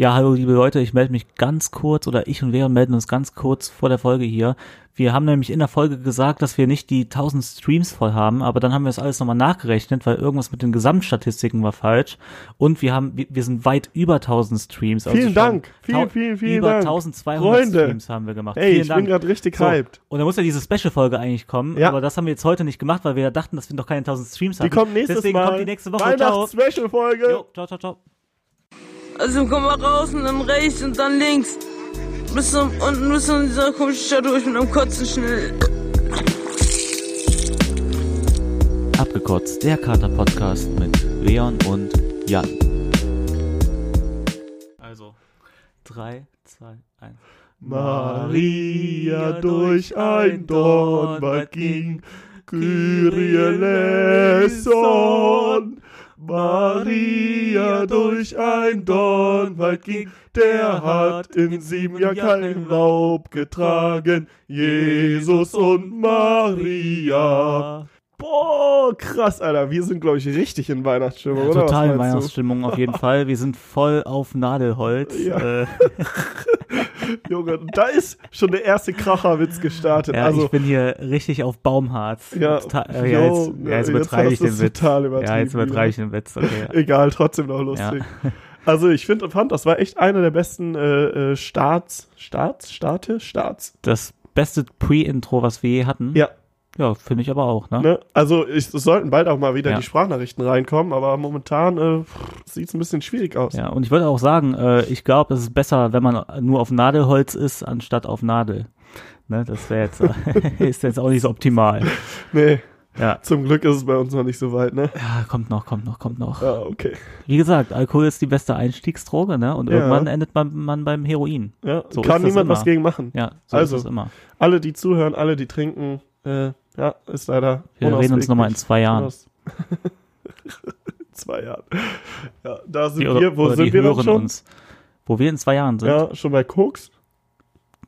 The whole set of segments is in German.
Ja, hallo liebe Leute, ich melde mich ganz kurz oder ich und Leon melden uns ganz kurz vor der Folge hier. Wir haben nämlich in der Folge gesagt, dass wir nicht die 1000 Streams voll haben, aber dann haben wir das alles nochmal nachgerechnet, weil irgendwas mit den Gesamtstatistiken war falsch und wir haben wir sind weit über 1000 Streams. Also vielen Dank. Vielen, vielen, vielen über Dank. Über 1200 Freunde. Streams haben wir gemacht. Hey, vielen ich Dank. bin gerade richtig so, hyped. Und da muss ja diese Special-Folge eigentlich kommen, Ja. aber das haben wir jetzt heute nicht gemacht, weil wir dachten, dass wir noch keine 1000 Streams Die haben. kommt nächstes Deswegen Mal. kommt die nächste Woche. Weihnachts-Special-Folge. Ciao, ciao, ciao. Also komm mal raus und dann rechts und dann links. Bis zum, unten bis zu dieser komischen Stadt durch mit einem Kotzen schnell. Abgekotzt, der Kater-Podcast mit Leon und Jan. Also, 3, 2, 1. Maria durch ein Dornwald ging, Kyrie eleison. Maria durch ein Dornwald ging, der hat in sieben Jahren keinen Laub getragen, Jesus und Maria. Boah, krass, Alter. Wir sind, glaube ich, richtig in Weihnachtsstimmung, Ja, oder? total in? Weihnachtsstimmung auf jeden Fall. Wir sind voll auf Nadelholz. Ja. Äh, Junge, da ist schon der erste Kracherwitz gestartet. ja, also, ich bin hier richtig auf Baumharz. Ja, total, äh, ja, jetzt, ja, jetzt übertreibe ich den Witz. total Ja, jetzt übertreibe ich den Witz. Okay. egal, trotzdem noch lustig. Also, ich find, fand, das war echt einer der besten äh, äh, Starts. Starts? Starte? Starts. Das beste Pre-Intro, was wir je hatten. Ja, Ja, finde ich aber auch, ne? ne? Also, ich, es sollten bald auch mal wieder Ja. die Sprachnachrichten reinkommen, aber momentan äh, sieht es ein bisschen schwierig aus. Ja, und ich würde auch sagen, äh, ich glaube, es ist besser, wenn man nur auf Nadelholz ist, anstatt auf Nadel. Ne, das wäre jetzt, ist jetzt auch nicht so optimal. Nee, Ja. zum Glück ist es bei uns noch nicht so weit, ne? ja, kommt noch, kommt noch, kommt noch. Ja, okay. Wie gesagt, Alkohol ist die beste Einstiegsdroge, ne? Und Ja. irgendwann endet man, man beim Heroin. Ja, So kann niemand was gegen machen. Ja, so Also, ist es immer. Alle, die zuhören, alle, die trinken, äh, ja, ist leider Wir reden uns nochmal in zwei Jahren. Unaus- zwei Jahren. Ja, da sind Die, wir, wo sind wir hören schon? uns. Wo wir in zwei Jahren sind. Ja, schon bei Koks?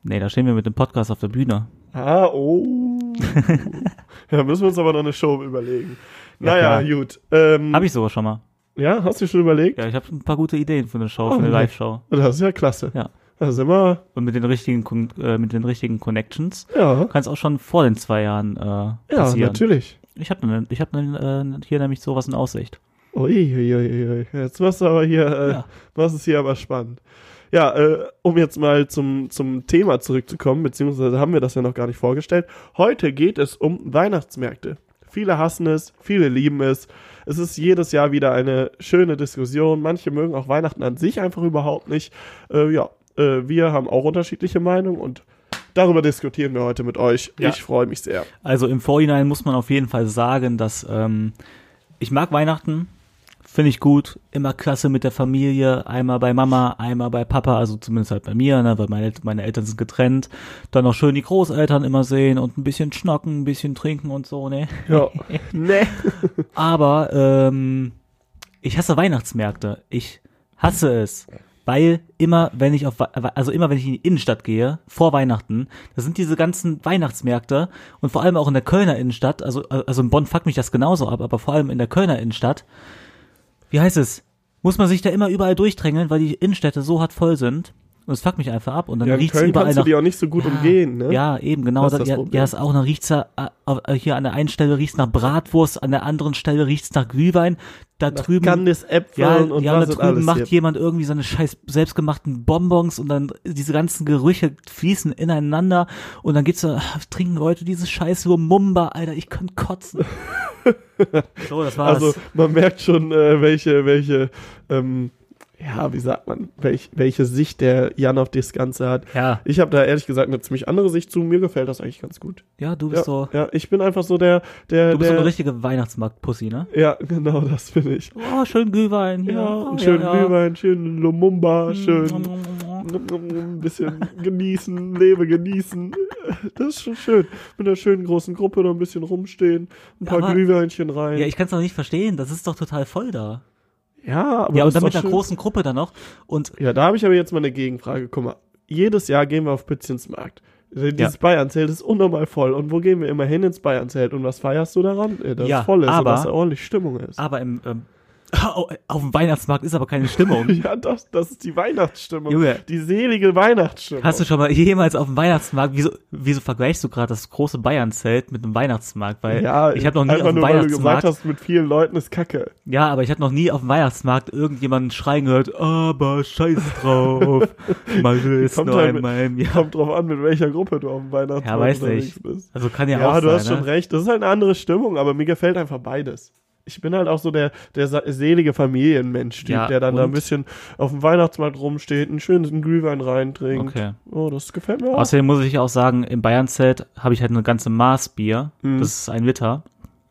Nee, da stehen wir mit dem Podcast auf der Bühne. Ah, oh. ja, müssen wir uns aber noch eine Show überlegen. Ja, naja, klar. gut. Ähm, Habe ich sogar schon mal. Ja, hast du schon überlegt? Ja, ich habe ein paar gute Ideen für eine Show, Oh, für eine. Live-Show. Das ist ja klasse. Ja. Ist immer, Und mit den richtigen, äh, mit den richtigen Connections ja. kann es auch schon vor den zwei Jahren äh, Ja, passieren. natürlich. Ich habe ne, ich hab ne, äh, hier nämlich sowas in Aussicht. Uiuiui. Jetzt machst du aber hier, äh, Ja. was ist hier aber spannend. Ja, äh, um jetzt mal zum, zum Thema zurückzukommen, beziehungsweise haben wir das ja noch gar nicht vorgestellt. Heute geht es um Weihnachtsmärkte. Viele hassen es, viele lieben es. Es ist jedes Jahr wieder eine schöne Diskussion. Manche mögen auch Weihnachten an sich einfach überhaupt nicht. Äh, ja, äh, wir haben auch unterschiedliche Meinungen und darüber diskutieren wir heute mit euch. Ja. Ich freue mich sehr. Also im Vorhinein muss man auf jeden Fall sagen, dass ähm, ich mag Weihnachten, finde ich gut, immer klasse mit der Familie, einmal bei Mama, einmal bei Papa, also zumindest halt bei mir, ne, weil meine, meine Eltern sind getrennt, dann noch schön die Großeltern immer sehen und ein bisschen schnacken, ein bisschen trinken und so, ne. Ja. nee. Aber ähm, ich hasse Weihnachtsmärkte. Ich hasse es. Weil immer, wenn ich auf, also immer, wenn ich in die Innenstadt gehe, vor Weihnachten, da sind diese ganzen Weihnachtsmärkte und vor allem auch in der Kölner Innenstadt, also, also in Bonn fuckt mich das genauso ab, aber vor allem in der Kölner Innenstadt, wie heißt es, muss man sich da immer überall durchdrängeln, weil die Innenstädte so hart voll sind. Und es fuckt mich einfach ab und dann Ja, riecht's Köln überall kannst nach du die auch nicht so gut ja, umgehen, ne? Ja, eben, genau. Das Das ja, Problem. ja, ist auch, dann riecht's ja, hier an der einen Stelle riecht's nach Bratwurst, an der anderen Stelle riecht's nach Glühwein, da Nach drüben. Candice Äpfel ja, und ja, was da drüben macht hier. jemand irgendwie seine scheiß selbstgemachten Bonbons und dann diese ganzen Gerüche fließen ineinander und dann geht's so, ah, trinken Leute dieses scheiß Lumumba, Alter, ich könnte kotzen. so, das war's. Also man merkt schon, äh, welche, welche, ähm, ja, wie sagt man, welch, welche Sicht der Jan auf das Ganze hat. ja, Ich habe da ehrlich gesagt eine ziemlich andere Sicht zu. Mir gefällt das eigentlich ganz gut. ja, du bist Ja, so, ja, ich bin einfach so der, der, du bist so der, eine richtige Weihnachtsmarkt-Pussy, ne? ja, genau, das bin ich. Oh, schön Glühwein, Ja, ja. oh, schön ja, ja. Glühwein, schön Lumumba, schön Mm, ein bisschen genießen, lebe genießen. Das ist schon schön. Mit einer schönen großen Gruppe noch ein bisschen rumstehen, ein paar Aber- Glühweinchen rein. Ja, ich kann es noch nicht verstehen. Das ist doch total voll da. Ja, aber ja, und dann mit einer schön. großen Gruppe dann noch. Und Ja, da habe ich aber jetzt mal eine Gegenfrage. Guck mal, jedes Jahr gehen wir auf Pützchensmarkt. Dieses Ja. Bayernzelt ist unnormal voll. Und wo gehen wir immer hin ins Bayernzelt? Und was feierst du daran? Dass Ja, es voll ist aber- und dass da ordentlich Stimmung ist. aber im, ähm, Auf dem Weihnachtsmarkt ist aber keine Stimmung. Ja, das, das ist die Weihnachtsstimmung. Junge. Die selige Weihnachtsstimmung. Hast du schon mal jemals auf dem Weihnachtsmarkt, wieso, wieso vergleichst du gerade das große Bayern-Zelt mit einem Weihnachtsmarkt? Weil ja, ich habe noch nie auf dem nur, weil du gesagt Weihnachtsmarkt, hast, mit vielen Leuten ist Kacke. ja, aber ich habe noch nie auf dem Weihnachtsmarkt irgendjemanden schreien gehört, aber scheiß drauf, mal ist Kommt nur halt mit- Jahr. Kommt drauf an, mit welcher Gruppe du auf dem Weihnachtsmarkt Ja, weiß nicht. bist. Also kann ja, Ja, auch du sein, hast schon ne? recht. Das ist halt eine andere Stimmung, aber mir gefällt einfach beides. Ich bin halt auch so der, der selige Familienmensch-Typ, Ja, der dann da ein und? bisschen auf dem Weihnachtsmarkt rumsteht, einen schönen Glühwein reintrinkt. Okay. Oh, das gefällt mir auch. Außerdem muss ich auch sagen, im Bayern-Zelt habe ich halt eine ganze Maß Bier. Mhm. Das ist ein Liter.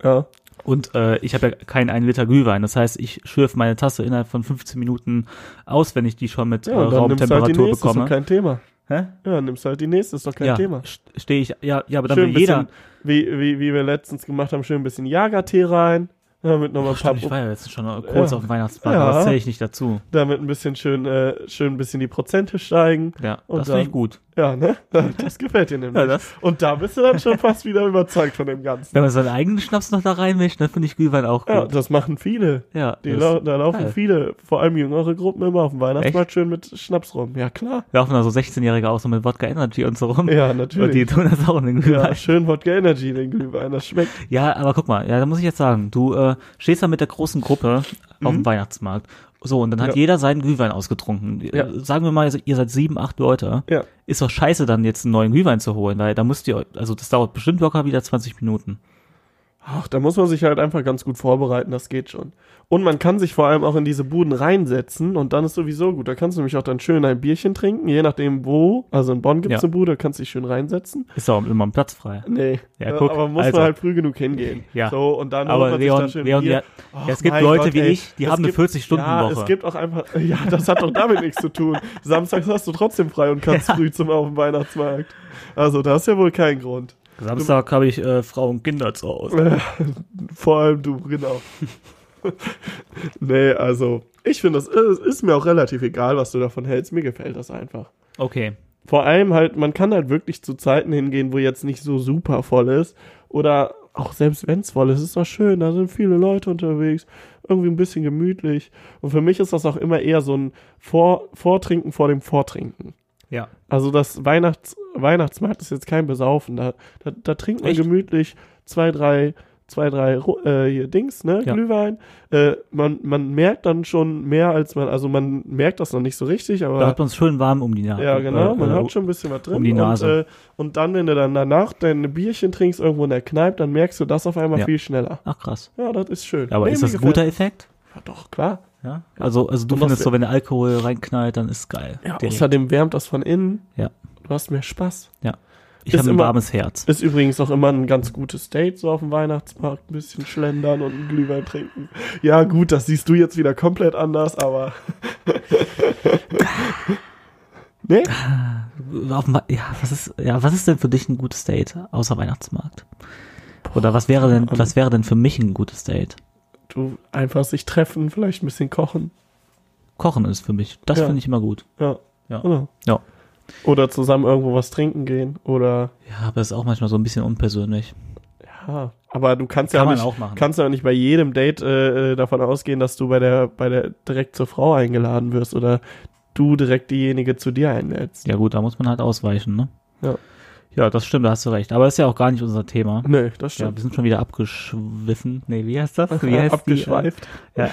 Ja. Und äh, ich habe ja keinen 1 Liter Glühwein. Das heißt, ich schürfe meine Tasse innerhalb von 15 Minuten aus, wenn ich die schon mit Ja, äh, und halt die Raumtemperatur nächste, ist doch bekomme. kein Thema. Hä? Ja, nimmst halt die nächste, ist doch kein ja, Thema. stehe ich, ja, ja, aber dann Schön will jeder. bisschen, wie, wie, wie wir letztens gemacht haben, schön ein bisschen Jagertee rein. Damit nochmal ein paar, Stimmt, ich war ja jetzt schon kurz Ja. auf dem Weihnachtsmarkt, Ja. das zähle ich nicht dazu. damit ein bisschen schön, äh, schön ein bisschen die Prozente steigen. Ja, Und das finde ich gut. Ja, ne? Das gefällt dir nämlich. Ja, Und da bist du dann schon fast wieder überzeugt von dem Ganzen. Wenn man seinen eigenen Schnaps noch da reinmischt, dann finde ich Glühwein auch Ja, gut. das machen viele. Ja, lau da laufen geil. viele, vor allem jüngere Gruppen immer auf dem Weihnachtsmarkt schön mit Schnaps rum. Ja, klar. laufen da so 16-Jährige auch so mit Wodka Energy und so rum. Ja, Und die natürlich. tun das auch in den Ja, Glühwein. schön Wodka Energy, den Glühwein. Das schmeckt. Ja, aber guck mal, ja, da muss ich jetzt sagen, du äh, stehst da mit der großen Gruppe auf dem Weihnachtsmarkt. So, und dann hat. Ja. jeder seinen Glühwein ausgetrunken. Ja. Äh, Sagen wir mal, ihr seid sieben, acht Leute. Ja. Ist doch scheiße, dann jetzt einen neuen Glühwein zu holen, weil da müsst ihr, also das dauert bestimmt locker wieder 20 Minuten. Ach, da muss man sich halt einfach ganz gut vorbereiten, das geht schon. Und man kann sich vor allem auch in diese Buden reinsetzen und dann ist sowieso gut. Da kannst du nämlich auch dann schön ein Bierchen trinken, je nachdem wo. Also in Bonn gibt's Ja. eine Bude, da kannst du dich schön reinsetzen. Ist doch immer ein Platz frei. Nee, Ja, guck, aber muss also. man halt früh genug hingehen. Ja. So, und dann holt Aber man sich da Leon, schön Leon, ja, ja, es gibt Leute Gott, wie ey. ich, die Es haben eine gibt- 40-Stunden-Woche. Ja, es gibt auch einfach, ja, das hat doch damit nichts zu tun. Samstags hast du trotzdem frei und kannst früh zum auf dem Weihnachtsmarkt. Also, das ist ja wohl kein Grund. Samstag habe ich äh, Frau und Kinder zu Hause. Vor allem du, genau. nee, also, ich finde, das ist, ist mir auch relativ egal, was du davon hältst. Mir gefällt das einfach. Okay. Vor allem halt, man kann halt wirklich zu Zeiten hingehen, wo jetzt nicht so super voll ist. Oder auch selbst wenn es voll ist, ist doch schön, da sind viele Leute unterwegs. Irgendwie ein bisschen gemütlich. Und für mich ist das auch immer eher so ein vor Vortrinken vor dem Vortrinken. Ja. Also das Weihnachts Weihnachtsmarkt ist jetzt kein Besaufen. Da, da, da trinkt man Echt? gemütlich zwei, drei, zwei, drei äh, hier Dings, ne? Ja. Glühwein. Äh, man, man merkt dann schon mehr als man, also man merkt das noch nicht so richtig, aber Da hat man es schön warm um die Nase. ja, genau, man äh, hat schon ein bisschen was drin. um die Nase. Und, äh, und dann, wenn du dann danach dein Bierchen trinkst irgendwo in der Kneipe, dann merkst du das auf einmal Ja. viel schneller. Ach krass. Ja, das ist schön. Aber Nee, ist das ein guter Effekt? Ja, doch, klar. Ja. Also, also du findest so, wenn der Alkohol reinknallt, dann ist geil. Ja, Direkt. außerdem wärmt das von innen. Ja. Du hast mehr Spaß. Ich ist habe ein immer- warmes Herz. Ist übrigens auch immer ein ganz gutes Date, so auf dem Weihnachtsmarkt, ein bisschen schlendern und einen Glühwein trinken. Ja, gut, das siehst du jetzt wieder komplett anders, aber. nee? Wei- ja, was ist, ja, was ist denn für dich ein gutes Date außer Weihnachtsmarkt? Oder was wäre denn, was wäre denn für mich ein gutes Date? Du einfach sich treffen, vielleicht ein bisschen kochen. Kochen ist für mich. Das Ja. finde ich immer gut. Ja. Ja. Genau. Ja. Oder zusammen irgendwo was trinken gehen. Oder. Ja, aber das ist auch manchmal so ein bisschen unpersönlich. Ja. Aber du kannst ja Kann auch man nicht, auch machen. kannst ja nicht bei jedem Date äh, äh, davon ausgehen, dass du bei der, bei der direkt zur Frau eingeladen wirst oder du direkt diejenige zu dir einlädst. Ja gut, da muss man halt ausweichen, ne? Ja. Ja, das stimmt, da hast du recht. Aber ist ja auch gar nicht unser Thema. Nö, das Ja, stimmt. wir sind schon wieder abgeschwiffen. Nee, wie heißt das? Wie heißt Abgeschweift. Die, äh, ja.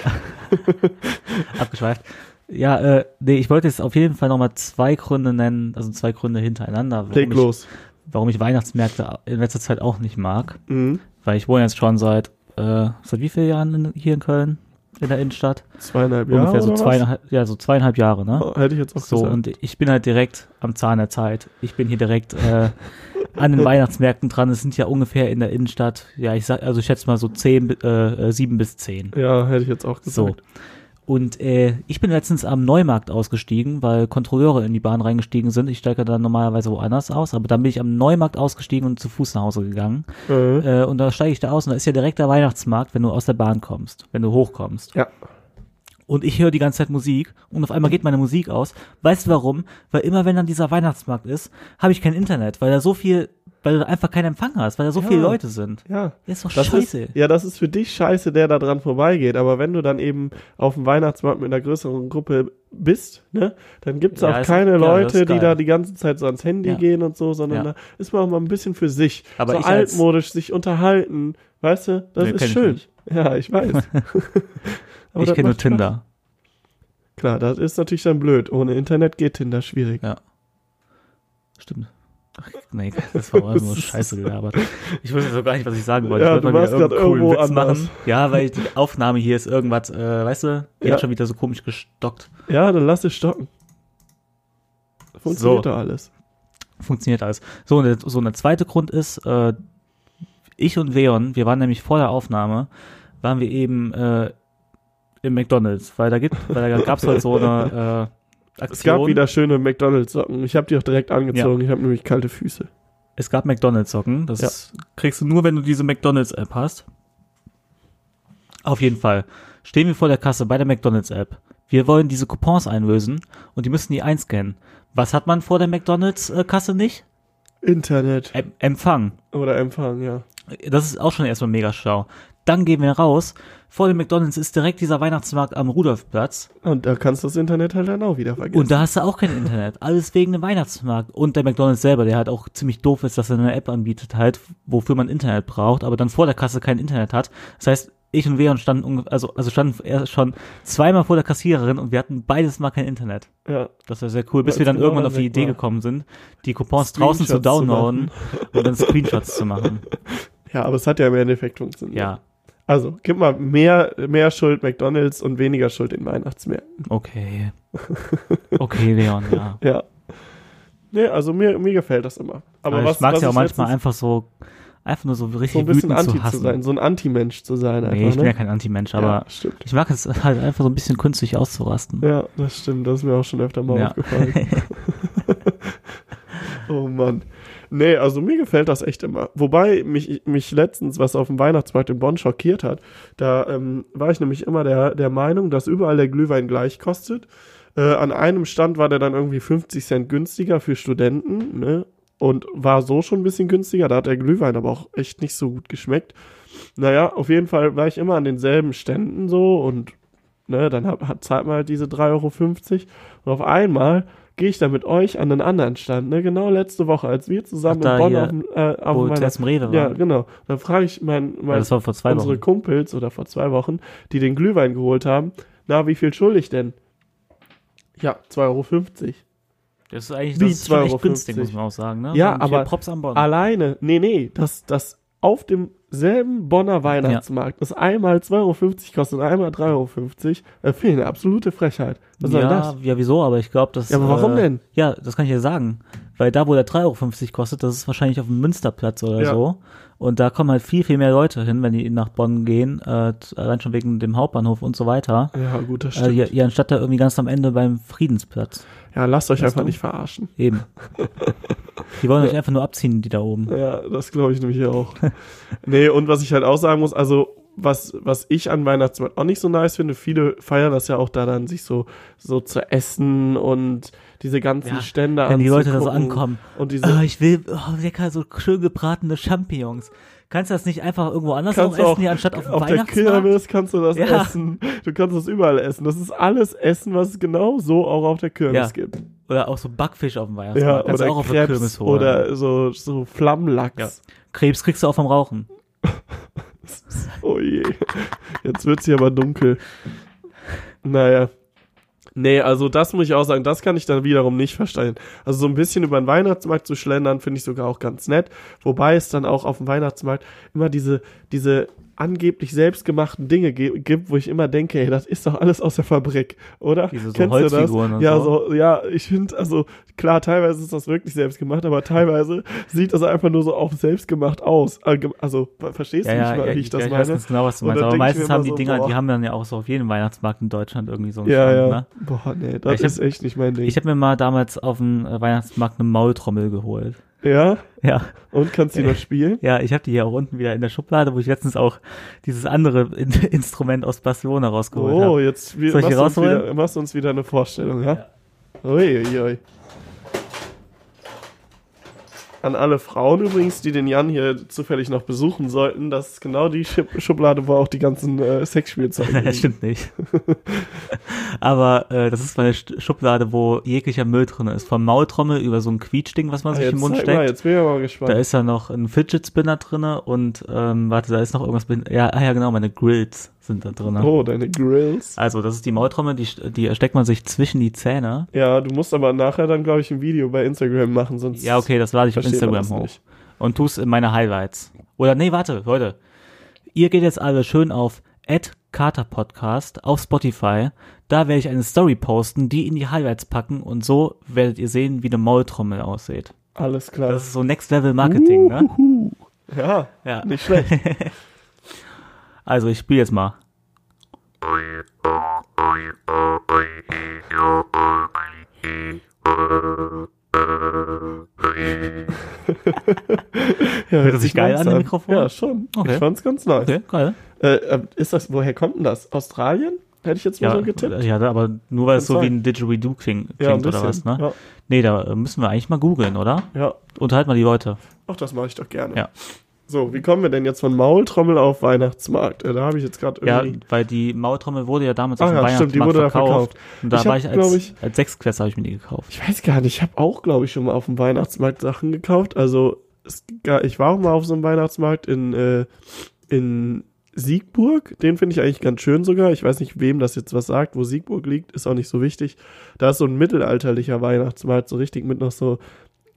Abgeschweift. Ja, äh, nee, ich wollte jetzt auf jeden Fall nochmal zwei Gründe nennen, also zwei Gründe hintereinander, Leg los. warum ich Weihnachtsmärkte in letzter Zeit auch nicht mag. Mhm. Weil ich wohne jetzt schon seit, äh, seit wie vielen Jahren in, hier in Köln? In der Innenstadt? Zweieinhalb Jahre. Ungefähr so was? zweieinhalb, ja, so zweieinhalb Jahre, ne? Oh, hätte ich jetzt auch So, gesagt. und ich bin halt direkt am Zahn der Zeit. Ich bin hier direkt äh, an den Weihnachtsmärkten dran. Es sind ja ungefähr in der Innenstadt, ja, ich sag, also ich schätze mal so zehn, äh, äh, sieben bis zehn. ja, hätte ich jetzt auch So. Und äh, ich bin letztens am Neumarkt ausgestiegen, weil Kontrolleure in die Bahn reingestiegen sind. Ich steige dann normalerweise woanders aus, aber dann bin ich am Neumarkt ausgestiegen und zu Fuß nach Hause gegangen. Äh, Äh, und da steige ich da aus und da ist ja direkt der Weihnachtsmarkt, wenn du aus der Bahn kommst, wenn du hochkommst. Ja. Und ich höre die ganze Zeit Musik und auf einmal geht meine Musik aus. Weißt du warum? Weil immer wenn dann dieser Weihnachtsmarkt ist, habe ich kein Internet, weil da so viel weil du einfach keinen Empfang hast, weil da so Ja. viele Leute sind. Ja. Das ist doch Das scheiße. Ist, ja, das ist für dich scheiße, der da dran vorbeigeht. Aber wenn du dann eben auf dem Weihnachtsmarkt mit einer größeren Gruppe bist, ne, dann gibt's Ja, auch ist- keine Leute, die da die ganze Zeit so ans Handy Ja. gehen und so, sondern da ist man auch mal ein bisschen für sich. Aber so ich altmodisch sich unterhalten, weißt du, das Nee, ist ich schön. nicht. Ja, ich weiß. Ich kenne nur Spaß. Tinder. Klar, das ist natürlich dann blöd. Ohne Internet geht Tinder schwierig. Ja. Stimmt. Ach, nee, das war einfach nur Scheiße gelabert. Ich wusste so gar nicht, was ich sagen wollte. Ja, ich wollte mal wieder irgendeinen coolen irgendwo Witz anders. machen. Ja, weil die Aufnahme hier ist irgendwas, äh, weißt du, die Ja. hat schon wieder so komisch gestockt. Ja, dann lass es stocken. Funktioniert So. doch alles. Funktioniert alles. So, und der, so eine zweite Grund ist, äh, ich und Leon, wir waren nämlich vor der Aufnahme, waren wir eben äh, im McDonalds, weil da gibt, weil da gab's halt so eine äh, Aktion. Es gab wieder schöne McDonalds-Socken. Ich habe die auch direkt angezogen. Ich habe nämlich kalte Füße. Es gab McDonalds-Socken. Das Ja. ist, kriegst du nur, wenn du diese McDonalds-App hast. Auf jeden Fall. Stehen wir vor der Kasse bei der McDonalds-App. Wir wollen diese Coupons einlösen und die müssen die einscannen. Was hat man vor der McDonalds-Kasse nicht? Internet Em Empfang. oder Empfang, ja. Das ist auch schon erstmal mega schlau. Dann gehen wir raus. Vor dem McDonalds ist direkt dieser Weihnachtsmarkt am Rudolfplatz. Und da kannst du das Internet halt dann auch wieder vergessen. Und da hast du auch kein Internet. Alles wegen dem Weihnachtsmarkt. Und der McDonalds selber, der halt auch ziemlich doof ist, dass er eine App anbietet halt, wofür man Internet braucht, aber dann vor der Kasse kein Internet hat. Das heißt, ich und Leon standen, also, also standen erst schon zweimal vor der Kassiererin und wir hatten beides mal kein Internet. ja. Das war sehr cool, bis wir dann genau irgendwann auf die Idee war. gekommen sind, die Coupons draußen zu Screenshots zu downloaden und dann Screenshots zu machen. ja, aber es hat ja im Endeffekt funktioniert. Ja, Also, gib mal mehr, mehr Schuld McDonalds und weniger Schuld den Weihnachtsmärkten. okay. Okay, Leon, ja. Ja. Nee, also mir, mir gefällt das immer. Aber Aber was, ich mag es ja auch manchmal einfach so, einfach nur so richtig so ein bisschen Anti zu zu, hassen. sein, so ein Anti-Mensch zu sein einfach, nee, ich bin ne? ja kein Anti-Mensch, Ja, aber stimmt. ich mag es halt einfach so ein bisschen künstlich auszurasten. Ja, das stimmt. Das ist mir auch schon öfter mal Ja. aufgefallen. oh Mann. Nee, also mir gefällt das echt immer. Wobei mich, mich letztens, was auf dem Weihnachtsmarkt in Bonn schockiert hat, da ähm, war ich nämlich immer der, der Meinung, dass überall der Glühwein gleich kostet. Äh, an einem Stand war der dann irgendwie 50 Cent günstiger für Studenten, ne? Und war so schon ein bisschen günstiger. Da hat der Glühwein aber auch echt nicht so gut geschmeckt. Naja, auf jeden Fall war ich immer an denselben Ständen so und ne, dann hat, hat, zahlt man halt diese 3,50 Euro. Und auf einmal gehe ich da mit euch an einen anderen Stand, ne, genau letzte Woche, als wir zusammen Ach, da in Bonn auf, dem, äh, auf Wo meiner, Rewe waren. Ja, genau. Dann frage ich mein, Ja, mein, war zwei unsere Wochen. Kumpels oder vor zwei Wochen, die den Glühwein geholt haben, na, wie viel schuldig denn? Ja, 2,50 Euro. Das ist eigentlich Wie das ist schon 2,50 echt günstig, muss man auch sagen. Ne? Ja, aber Props am Bonn. Alleine, nee, nee, das, das auf demselben Bonner Weihnachtsmarkt, das einmal 2,50 Euro kostet und einmal 3,50 Euro, äh, finde ich eine absolute Frechheit. Was soll ja, das? ja, wieso? Aber ich glaube, dass. Ja, aber warum äh, denn? Ja, das kann ich ja sagen. Weil da, wo der 3,50 Euro kostet, das ist wahrscheinlich auf dem Münsterplatz oder Ja. so. Und da kommen halt viel, viel mehr Leute hin, wenn die nach Bonn gehen. Äh, allein schon wegen dem Hauptbahnhof und so weiter. Ja, gut, das Äh, stimmt. hier, hier anstatt da irgendwie ganz am Ende beim Friedensplatz. ja, lasst euch Weißt einfach du? nicht verarschen. Eben. Die wollen euch einfach nur abziehen, die da oben. Ja, das glaube ich nämlich auch. nee, und was ich halt auch sagen muss, also was, was ich an Weihnachtsmarkt auch nicht so nice finde, viele feiern das ja auch da dann, sich so, so zu essen und diese ganzen Ja, Stände Wenn die Leute da so ankommen. Und diese, Ah, ich will oh, lecker so schön gebratene Champignons. Kannst du das nicht einfach irgendwo anders kannst essen, auch hier anstatt auf dem auf der Weihnachtsmarkt? Kirmes kannst du das Ja. essen. Du kannst das überall essen. Das ist alles Essen, was es genau so auch auf der Kirmes Ja. gibt. Oder auch so Backfisch auf dem Ja, Weihnachtsmarkt. Kannst du oder auch auf der Krebs Kirmes holen. oder so, so Flammlachs. Krebs kriegst du auch vom Rauchen. Oh je. Jetzt wird's hier aber dunkel. Naja. Nee, also das muss ich auch sagen, das kann ich dann wiederum nicht verstehen. Also so ein bisschen über den Weihnachtsmarkt zu schlendern, finde ich sogar auch ganz nett. Wobei es dann auch auf dem Weihnachtsmarkt immer diese, diese angeblich selbstgemachten Dinge ge gibt, wo ich immer denke, ey, das ist doch alles aus der Fabrik, oder? Diese so Kennst du das? Holzfiguren ja, so. ja, ich finde, also klar, teilweise ist das wirklich selbst gemacht, aber teilweise sieht das einfach nur so auch selbst gemacht aus. Also, verstehst Ja, du ja, nicht, ja, wie ich das ja, ich meine? weiß ganz genau, was du meinst. Aber ich meistens haben die so, Dinger, boah. die haben dann ja auch so auf jedem Weihnachtsmarkt in Deutschland irgendwie so einen Ja, Stand, ja. Ne? Boah, nee, das Ich hab- ist echt nicht mein Ding. Ich habe mir mal damals auf dem Weihnachtsmarkt eine Maultrommel geholt. Ja? Ja, Und kannst du die noch spielen? ja, ich habe die hier auch unten wieder in der Schublade, wo ich letztens auch dieses andere in Instrument aus Barcelona rausgeholt Oh, habe. jetzt wie, Soll ich machst, du uns wieder, machst uns wieder eine Vorstellung, ja? Ui, ui, ui. An alle Frauen übrigens, die den Jan hier zufällig noch besuchen sollten, das ist genau die Schub Schublade, wo auch die ganzen äh, Sexspielzeuge das liegen. stimmt nicht. Aber äh, das ist meine Sch- Schublade, wo jeglicher Müll drin ist. Vom Maultrommel über so ein Quietschding, was man Ah, sich im Mund zeig steckt. Mal, jetzt bin ich aber gespannt. Da ist ja noch ein Fidget Spinner drinne und ähm, warte, da ist noch irgendwas. Ja, ah ja, genau, meine Grills sind da drinne. oh, deine Grills. Also, das ist die Maultrommel, die, die steckt man sich zwischen die Zähne. Ja, du musst aber nachher dann, glaube ich, ein Video bei Instagram machen, sonst Ja, okay, das lade ich auf Instagram hoch. nicht. Und tust in meine Highlights. Oder nee, warte, Leute. Ihr geht jetzt alle schön auf Podcast auf Spotify. Da werde ich eine Story posten, die in die Highlights packen und so werdet ihr sehen, wie eine Maultrommel aussieht. Alles klar. Das ist so Next Level Marketing, ne? Uhuhu. Ja, Ja. nicht schlecht. Also, ich spiele jetzt mal. Ja, Hört sich geil nice an, dem Mikrofon? Ja, schon. Okay. Ich fand's ganz nice. Okay, geil. Äh, äh, ist das, woher kommt denn das? Australien? Hätte ich jetzt mal Ja, so getippt. ja, aber nur weil es so wie sein. ein Didgeridoo klingt, Ja, klingt oder was, ne? Nee, da müssen wir eigentlich mal googeln, oder? Ja, ja. Unterhalt mal die Leute. Ach, das mache ich doch gerne. Ja. So, wie kommen wir denn jetzt von Maultrommel auf Weihnachtsmarkt? Äh, da habe ich jetzt gerade Ja, irgendwie. weil die Maultrommel wurde ja damals Ah auf dem ja, stimmt, die Weihnachtsmarkt wurde da verkauft. Und da Ich war hab, ich als, ich- als Sechsklässler habe ich mir die gekauft. Ich weiß gar nicht, ich habe auch, glaube ich, schon mal auf dem Weihnachtsmarkt Sachen gekauft. Also, es, ich war auch mal auf so einem Weihnachtsmarkt in, äh, in Siegburg. Den finde ich eigentlich ganz schön sogar. Ich weiß nicht, wem das jetzt was sagt. Wo Siegburg liegt, ist auch nicht so wichtig. Da ist so ein mittelalterlicher Weihnachtsmarkt, so richtig mit noch so,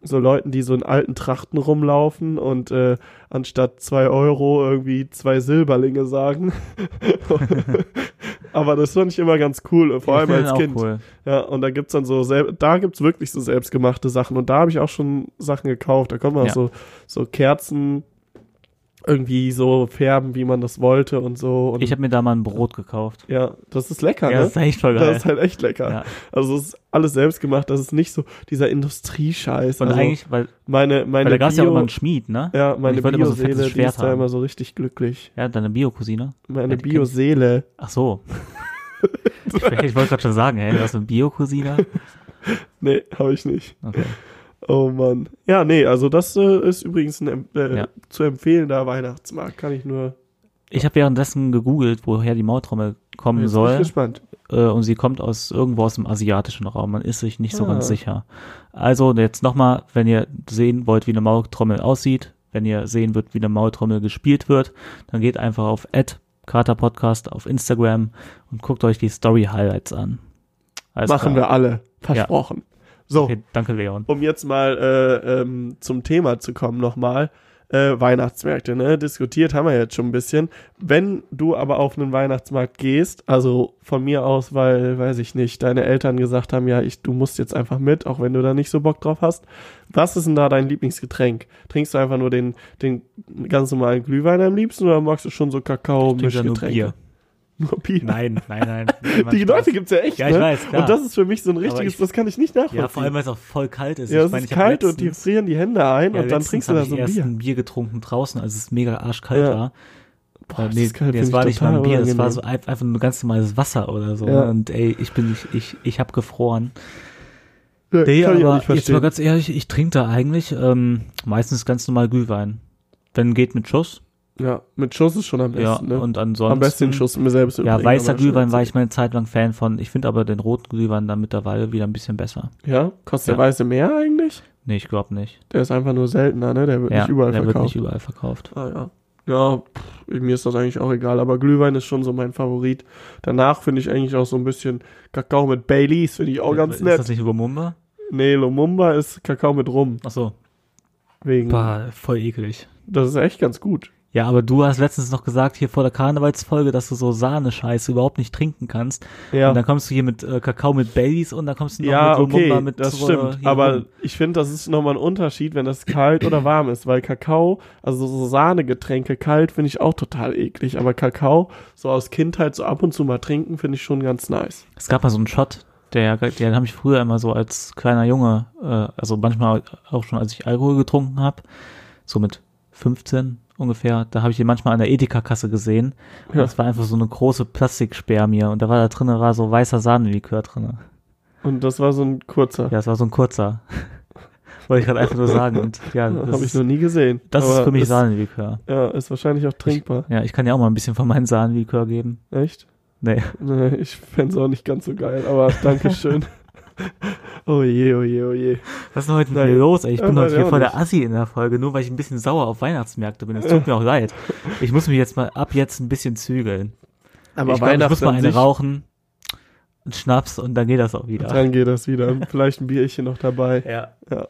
so Leuten, die so in alten Trachten rumlaufen und äh, anstatt zwei Euro irgendwie zwei Silberlinge sagen. Aber das fand ich immer ganz cool, vor Ich allem als Kind. Auch cool. Ja, und da gibt's dann so, da gibt's wirklich so selbstgemachte Sachen und da habe ich auch schon Sachen gekauft. Da konnte man Ja. so, so Kerzen irgendwie so färben, wie man das wollte und so. Und Ich habe mir da mal ein Brot gekauft. ja, das ist lecker, Ja, ne? das ist echt voll Das geil. ist halt echt lecker. Ja. Also es ist alles selbst gemacht, das ist nicht so dieser Industriescheiß. Und also eigentlich, weil, meine, meine weil da gab es ja auch immer einen Schmied, ne? ja, meine so Bioseele, fettes die ist da haben. immer so richtig glücklich. Ja, deine Bio-Cousine. Meine Ja. Bioseele. Ach so. ich ich wollte gerade schon sagen, hey, du hast eine Bio-Cousine? Nee, habe ich nicht. Okay. Oh Mann. Ja, nee, also das äh, ist übrigens ein äh, Ja. zu empfehlender Weihnachtsmarkt. Kann ich nur. Ich habe währenddessen gegoogelt, woher die Maultrommel kommen Jetzt bin ich soll. gespannt. äh, und sie kommt aus irgendwo aus dem asiatischen Raum. Man ist sich nicht so Ah. ganz sicher. Also jetzt nochmal, wenn ihr sehen wollt, wie eine Maultrommel aussieht, wenn ihr sehen wollt, wie eine Maultrommel gespielt wird, dann geht einfach auf Podcast auf Instagram und guckt euch die Story Highlights an. Alles Machen klar. wir alle. Versprochen. So, Okay, danke Leon. um jetzt mal äh, ähm, zum Thema zu kommen nochmal. Äh, Weihnachtsmärkte, ne? Diskutiert haben wir jetzt schon ein bisschen. Wenn du aber auf einen Weihnachtsmarkt gehst, also von mir aus, weil, weiß ich nicht, deine Eltern gesagt haben, ja, ich, du musst jetzt einfach mit, auch wenn du da nicht so Bock drauf hast. Was ist denn da dein Lieblingsgetränk? Trinkst du einfach nur den, den ganz normalen Glühwein am liebsten oder magst du schon so Kakao, Ich trinke nur Mischgetränke? Nur Bier. Nein, nein, nein. Die Leute gibt's ja echt, Ja, ich ne? weiß, klar. Und das ist für mich so ein richtiges, ich- das kann ich nicht nachvollziehen. Ja, vor allem, weil es auch voll kalt ist. Ja, Ich es meine, ist kalt und die letztens- frieren die Hände ein Ja, und dann letztens trinkst du da so ein Bier. ein Bier getrunken draußen, als es mega arschkalt Ja. war. Boah, Äh, das nee, kalt, nee, es war nicht mal ein Bier, das war so ein- einfach nur ganz normales Wasser oder so. Ja. ne? Und ey, ich bin nicht, ich, ich hab gefroren. Ja, Nee, aber jetzt mal ganz ehrlich, ich trinke da eigentlich ähm, meistens ganz normal Glühwein. Wenn geht mit Schuss. Ja, mit Schuss ist schon am Ja, besten, ne? und ansonsten. Am besten den Schuss mir selbst Ja, weißer Glühwein war ich mal eine Zeit lang Fan von. Ich finde aber den roten Glühwein dann mittlerweile wieder ein bisschen besser. Ja, kostet Ja. der weiße mehr eigentlich? Nee, ich glaube nicht. Der ist einfach nur seltener, ne? Der wird ja, nicht überall der wird verkauft. nicht überall verkauft. Ah ja. Ja, pff, mir ist das eigentlich auch egal, aber Glühwein ist schon so mein Favorit. Danach finde ich eigentlich auch so ein bisschen Kakao mit Baileys, finde ich auch ganz ist nett. das nicht Lumumba? Nee, Lumumba ist Kakao mit Rum. Ach so. Wegen, Bah, voll eklig. das ist echt ganz gut. Ja, aber du hast letztens noch gesagt, hier vor der Karnevalsfolge, dass du so Sahnescheiße überhaupt nicht trinken kannst. Ja. Und dann kommst du hier mit äh, Kakao mit Baileys und dann kommst du noch Ja, mit okay, Lumumba mit das so, stimmt. hier Aber rum. ich finde, das ist nochmal ein Unterschied, wenn das kalt oder warm ist, weil Kakao, also so Sahnegetränke kalt finde ich auch total eklig, aber Kakao so aus Kindheit so ab und zu mal trinken finde ich schon ganz nice. Es gab mal so einen Shot, der, den habe ich früher immer so als kleiner Junge, äh, also manchmal auch schon, als ich Alkohol getrunken habe, so mit 15 ungefähr, da habe ich den manchmal an der Edeka-Kasse gesehen. Und Ja. Das war einfach so eine große Plastikspermie und da war da drinnen war so weißer Sahnenlikör drinne. Und das war so ein kurzer. Ja, es war so ein kurzer. Wollte ich gerade einfach nur sagen. Und ja, das, Habe ich noch nie gesehen. das ist für mich Sahnenlikör. Ja, ist wahrscheinlich auch trinkbar. Ja, ich kann ja auch mal ein bisschen von meinem Sahnenlikör geben. Echt? Nee. Nee, ich fände es auch nicht ganz so geil, aber Dankeschön. oh je, oh je, oh je. Was ist denn heute Nein. los? Ey, ich Ja, bin heute hier voll der. Assi in der Folge, nur weil ich ein bisschen sauer auf Weihnachtsmärkte bin. Es tut mir auch leid. Ich muss mich jetzt mal ab jetzt ein bisschen zügeln. Aber ich, glaub, ich muss mal eine rauchen, einen Schnaps und dann geht das auch wieder. Dann geht das wieder. Vielleicht ein Bierchen noch dabei. Ja.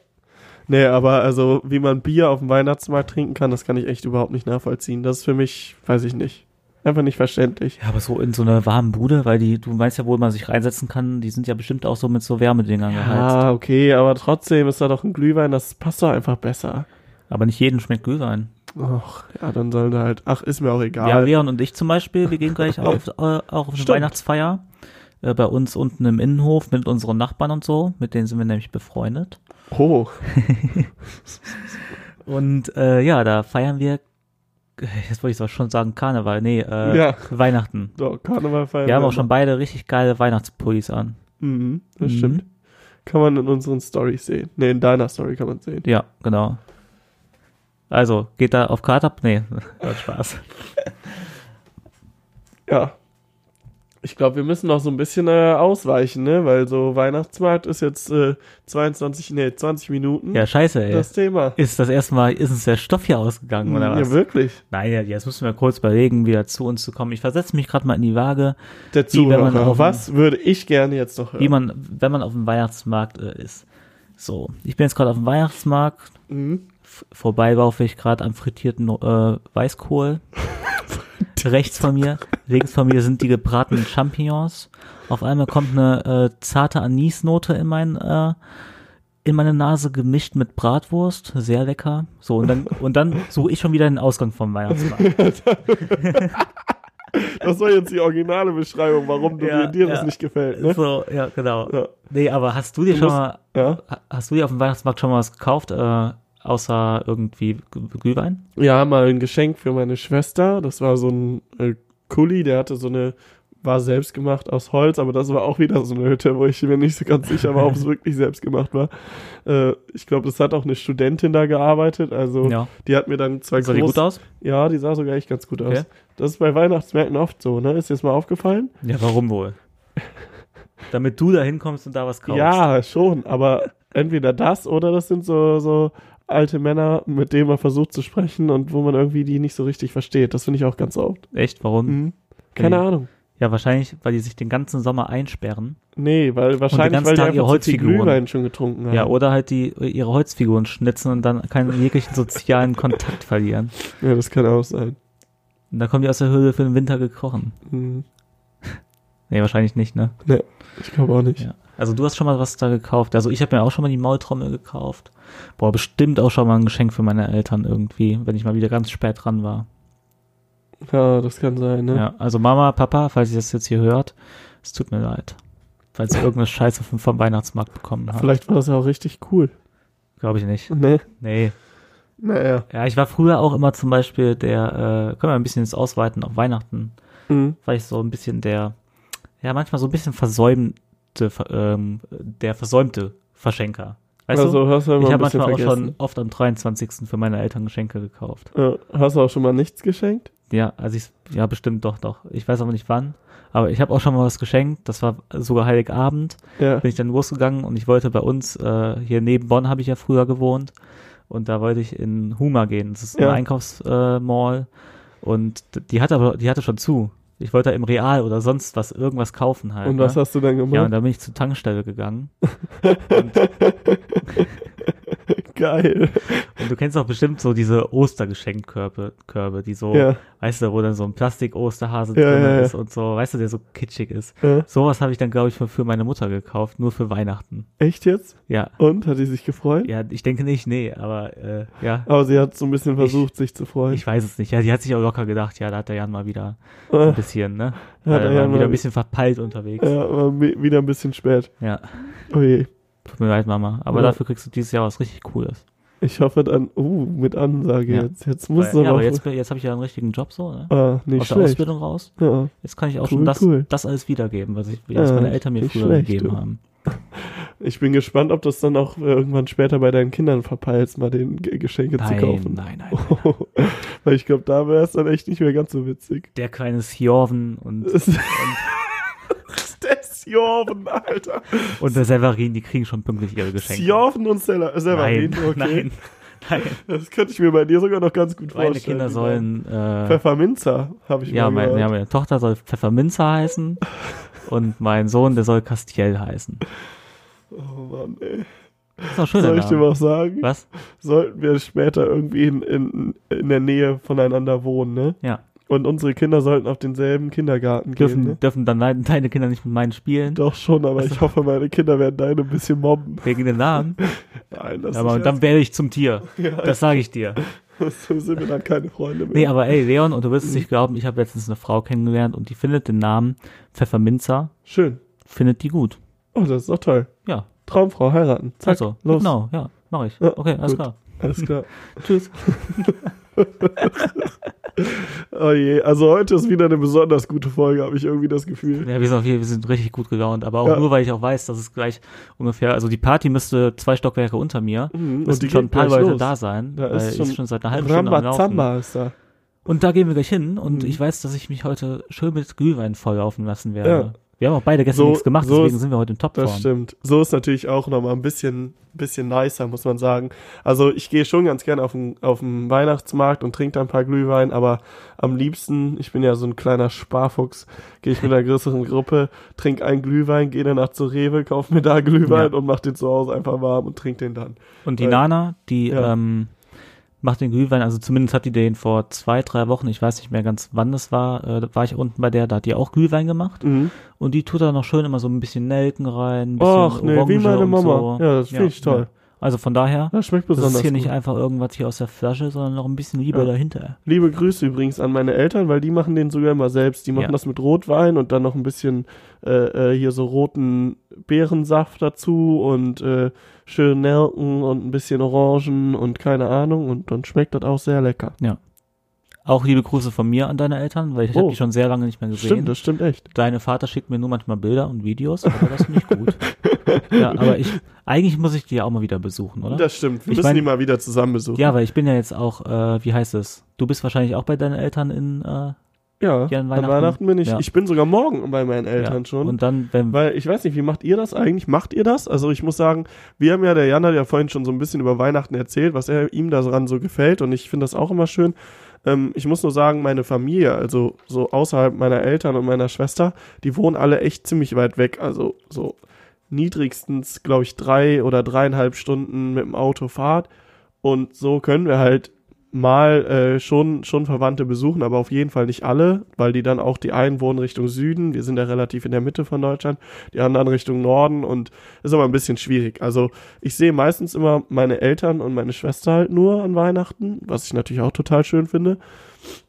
Nee, aber also, wie man Bier auf dem Weihnachtsmarkt trinken kann, das kann ich echt überhaupt nicht nachvollziehen. Das ist für mich, weiß ich nicht. Einfach nicht verständlich. Ja, aber so in so einer warmen Bude, weil die, du weißt ja, wo man sich reinsetzen kann, die sind ja bestimmt auch so mit so Wärmedingern geheizt. Ah, okay, aber trotzdem ist da doch ein Glühwein, das passt doch einfach besser. Aber nicht jedem schmeckt Glühwein. Ach, ja, dann sollen da halt, ach, ist mir auch egal. Ja, Leon und ich zum Beispiel, wir gehen gleich auf, äh, auch auf eine. Weihnachtsfeier. Äh, bei uns unten im Innenhof mit unseren Nachbarn und so. Mit denen sind wir nämlich befreundet. oh, Und äh, ja, da feiern wir, jetzt wollte ich zwar schon sagen Karneval, nee, äh, Ja. Weihnachten. doch, Karneval feiern. Wir haben auch schon beide richtig geile Weihnachtspullis an. Mhm, das Mhm. stimmt. Kann man in unseren Stories sehen. Nee, in deiner Story kann man sehen. Ja, genau. Also, geht da auf Karte ab? Nee, hat Spaß. Ja. Ich glaube, wir müssen noch so ein bisschen äh, ausweichen, ne? Weil so Weihnachtsmarkt ist jetzt äh, 22, nee, 20 Minuten. Ja, scheiße, ey. das Thema. ist das erste Mal, ist uns der Stoff hier ausgegangen, oder was? Ja, wirklich. Nein, ja, jetzt müssen wir kurz überlegen, wieder zu uns zu kommen. Ich versetze mich gerade mal in die Waage, Der Wie wenn man Zuhörer. auf dem- Was würde ich gerne jetzt noch hören? wie man, wenn man auf dem Weihnachtsmarkt äh, ist. So, ich bin jetzt gerade auf dem Weihnachtsmarkt, Mhm. Vorbei laufe ich gerade am frittierten äh, Weißkohl. Rechts von mir, links von mir sind die gebratenen Champignons. Auf einmal kommt eine äh, zarte Anisnote in mein äh, in meine Nase gemischt mit Bratwurst, sehr lecker. So und dann und dann suche ich schon wieder den Ausgang vom Weihnachtsmarkt. Das war jetzt die originale Beschreibung, warum du, Ja, dir das ja. nicht gefällt, ne? So, ja, genau. Ja. Nee, aber hast du dir Du schon musst- mal Ja. ha- hast du dir auf dem Weihnachtsmarkt schon mal was gekauft, äh, außer irgendwie Glühwein? ja, mal ein Geschenk für meine Schwester. Das war so ein äh, Kuli, der hatte so eine, war selbst gemacht aus Holz, aber das war auch wieder so eine Hütte, wo ich mir nicht so ganz sicher war, ob es wirklich selbst gemacht war. Äh, ich glaube, das hat auch eine Studentin da gearbeitet, also Ja. die hat mir dann zwei Sah die gut aus? Ja, die sah sogar echt ganz gut Okay. aus. Das ist bei Weihnachtsmärkten oft so, ne? Ist dir das mal aufgefallen? Ja, warum wohl? Damit du da hinkommst und da was kaufst. Ja, schon, aber entweder das oder das sind so, so alte Männer, mit denen man versucht zu sprechen und wo man irgendwie die nicht so richtig versteht. Das finde ich auch ganz oft. Echt? Warum? Mhm. Keine Okay. Ahnung. Ja, wahrscheinlich, weil die sich den ganzen Sommer einsperren. Nee, weil wahrscheinlich, ganzen weil die Tag ihre einfach zu viel Holzfiguren. Glühwein schon getrunken haben. Ja, oder halt die ihre Holzfiguren schnitzen und dann keinen jeglichen sozialen Kontakt verlieren. Ja, das kann auch sein. Und dann kommen die aus der Höhle für den Winter gekrochen. Mhm. Nee, wahrscheinlich nicht, ne? Ich glaube auch nicht. Ja. Also du hast schon mal was da gekauft. Also ich habe mir auch schon mal die Maultrommel gekauft. Boah, bestimmt auch schon mal ein Geschenk für meine Eltern irgendwie, wenn ich mal wieder ganz spät dran war. Ja, das kann sein, ne? Ja, also Mama, Papa, falls ihr das jetzt hier hört, es tut mir leid. Falls ihr irgendeine Scheiße vom, vom Weihnachtsmarkt bekommen habt. Vielleicht war das ja auch richtig cool. Glaube ich nicht. Ne? Nee. Naja. Ja, ich war früher auch immer zum Beispiel der, äh, können wir ein bisschen jetzt ausweiten auf Weihnachten, Mhm. war ich so ein bisschen der, ja, manchmal so ein bisschen versäumte, ver- ähm, der versäumte Verschenker. Weißt also du? hast du Ich ein habe manchmal auch vergessen. schon oft am 23. für meine Eltern Geschenke gekauft. Ja, hast du auch schon mal nichts geschenkt? Ja, also ich, ja, bestimmt doch, doch. Ich weiß aber nicht wann. Aber ich habe auch schon mal was geschenkt. Das war sogar Heiligabend. Ja. Bin ich dann losgegangen und ich wollte bei uns, äh, hier neben Bonn habe ich ja früher gewohnt. Und da wollte ich in Huma gehen. Das ist ein Ja. Einkaufsmall. Äh, und die hatte aber, die hatte schon zu. Ich wollte da im Real oder sonst was, irgendwas kaufen halt. Und was ne? hast du dann gemacht? Ja, und da bin ich zur Tankstelle gegangen. Geil. Und du kennst auch bestimmt so diese Ostergeschenkkörbe, Körbe, die so, Ja. weißt du, wo dann so ein Plastik-Osterhase Ja, drin ja, ja. ist und so, weißt du, der so kitschig ist. ja. Sowas habe ich dann, glaube ich, für, für meine Mutter gekauft, nur für Weihnachten. Echt jetzt? Ja. Und? Hat sie sich gefreut? Ja, ich denke nicht, nee, aber äh, ja, Aber sie hat so ein bisschen versucht, sich zu freuen. ich weiß es nicht. Ja, die hat sich auch locker gedacht, ja, da hat der Jan mal wieder Äh, ein bisschen, ne? Hat Hat der er Jan wieder ein bisschen verpeilt unterwegs. ja, war wieder ein bisschen spät. Ja, Oh je. Tut mir leid, Mama. Aber Ja. dafür kriegst du dieses Jahr was richtig Cooles. Ich hoffe dann, uh, mit Ansage Ja. jetzt. Jetzt muss Weil, aber ja, aber jetzt, jetzt habe ich ja einen richtigen Job so, ne? ah, nicht Aus der schlecht. Ausbildung raus. Ja. Jetzt kann ich auch Cool, schon das, cool. das alles wiedergeben, was, ich, Ja, was meine Eltern mir früher schlecht, gegeben du. haben. Ich bin gespannt, ob das dann auch äh, irgendwann später bei deinen Kindern verpeilst, mal den Geschenke zu Nein, kaufen. nein, nein. Weil ich glaube, da wäre es dann echt nicht mehr ganz so witzig. Der kleine Sjorven und, der Sjorven, Alter. und der Severin, die kriegen schon pünktlich ihre Geschenke. Sjorven und Sella- Severin, Nein, okay. nein, nein. Das könnte ich mir bei dir sogar noch ganz gut Meine vorstellen. Kinder sollen, äh, Pfefferminzer, habe ich ja, mal mein, ja, meine Tochter soll Pfefferminzer heißen und mein Sohn, der soll Castiel heißen. Oh Mann, ey. Das ist auch schön, Soll ich dir was sagen? Was? Sollten wir später irgendwie in, in, in der Nähe voneinander wohnen, ne? Ja. Und unsere Kinder sollten auf denselben Kindergarten Dürfen, gehen, ne? dürfen dann deine deine Kinder nicht mit meinen spielen? Doch schon, aber ich hoffe, meine Kinder werden deine ein bisschen mobben. Wegen den Namen? Nein, das Ja, aber ist dann werde ich zum Tier. ja, Das sage ich dir. so sind wir dann keine Freunde mehr. Nee, aber ey, Leon, und du wirst es nicht glauben, ich habe letztens eine Frau kennengelernt und die findet den Namen Pfefferminzer, Schön. findet die gut. Oh, das ist doch toll. Ja, Traumfrau heiraten. Zack, also, los. genau, ja, mache ich. Ja, Okay, alles gut. klar. Alles klar. Tschüss. Oh je, also heute ist wieder eine besonders gute Folge, habe ich irgendwie das Gefühl. Ja, wir sind, jeden, wir sind richtig gut gelaunt, aber auch Ja. nur, weil ich auch weiß, dass es gleich ungefähr, also die Party müsste zwei Stockwerke unter mir. Mhm, Müssen die schon ein paar Leute los. da sein, Da ist schon schon, seit einer halben Stunde am Laufen. Ist da. Und da gehen wir gleich hin und Mhm. ich weiß, dass ich mich heute schön mit Glühwein volllaufen lassen werde. Ja. Wir haben auch beide gestern So- nichts gemacht, so deswegen ist- sind wir heute in Das Topform. stimmt. So ist natürlich auch nochmal ein bisschen, bisschen nicer, muss man sagen. Also ich gehe schon ganz gerne auf den, auf den Weihnachtsmarkt und trinke da ein paar Glühwein, aber am liebsten, ich bin ja so ein kleiner Sparfuchs, gehe ich mit einer größeren Gruppe, trinke einen Glühwein, gehe danach zur Rewe, kauf mir da Glühwein Ja. und mach den zu Hause einfach warm und trink den dann. Und die Weil- Nana, die Ja. ähm, macht den Glühwein, also zumindest hat die den vor zwei, drei Wochen, ich weiß nicht mehr ganz wann das war, äh, da war ich unten bei der, da hat die auch Glühwein gemacht Mhm. und die tut da noch schön immer so ein bisschen Nelken rein, ein bisschen Och, nee, wie Orange meine und Mama. So. Ja, das finde ich toll. Also von daher, Das schmeckt das besonders ist hier gut. nicht einfach irgendwas hier aus der Flasche, sondern noch ein bisschen Liebe Ja. dahinter. Liebe Grüße übrigens an meine Eltern, weil die machen den sogar immer selbst. Die machen Ja. das mit Rotwein und dann noch ein bisschen äh, äh, hier so roten Beerensaft dazu und äh, schön Nelken und ein bisschen Orangen und keine Ahnung und dann schmeckt das auch sehr lecker. Auch liebe Grüße von mir an deine Eltern, weil ich Oh. habe die schon sehr lange nicht mehr gesehen. Stimmt, das stimmt echt. Deine Vater schickt mir nur manchmal Bilder und Videos, aber das finde ich gut. ja, aber ich, eigentlich muss ich die ja auch mal wieder besuchen, oder? Das stimmt. Wir Ich müssen mein- die mal wieder zusammen besuchen. ja, weil ich bin ja jetzt auch, äh, wie heißt es? Du bist wahrscheinlich auch bei deinen Eltern in, äh, ja. An Weihnachten. Weihnachten bin ich. Ja. Ich bin sogar morgen bei meinen Eltern ja. schon. Und dann, wenn, Weil ich weiß nicht, wie macht ihr das eigentlich? Macht ihr das? Also ich muss sagen, wir haben ja, der Jan hat ja vorhin schon so ein bisschen über Weihnachten erzählt, was er ihm daran so gefällt und ich finde das auch immer schön. Ähm, ich muss nur sagen, meine Familie, also so außerhalb meiner Eltern und meiner Schwester, die wohnen alle echt ziemlich weit weg. Also so niedrigstens, glaube ich, drei oder dreieinhalb Stunden mit dem Auto Fahrt. Und so können wir halt mal äh, schon, schon Verwandte besuchen, aber auf jeden Fall nicht alle, weil die dann auch die einen wohnen Richtung Süden, wir sind ja relativ in der Mitte von Deutschland, die anderen Richtung Norden und ist aber ein bisschen schwierig. Also ich sehe meistens immer meine Eltern und meine Schwester halt nur an Weihnachten, was ich natürlich auch total schön finde.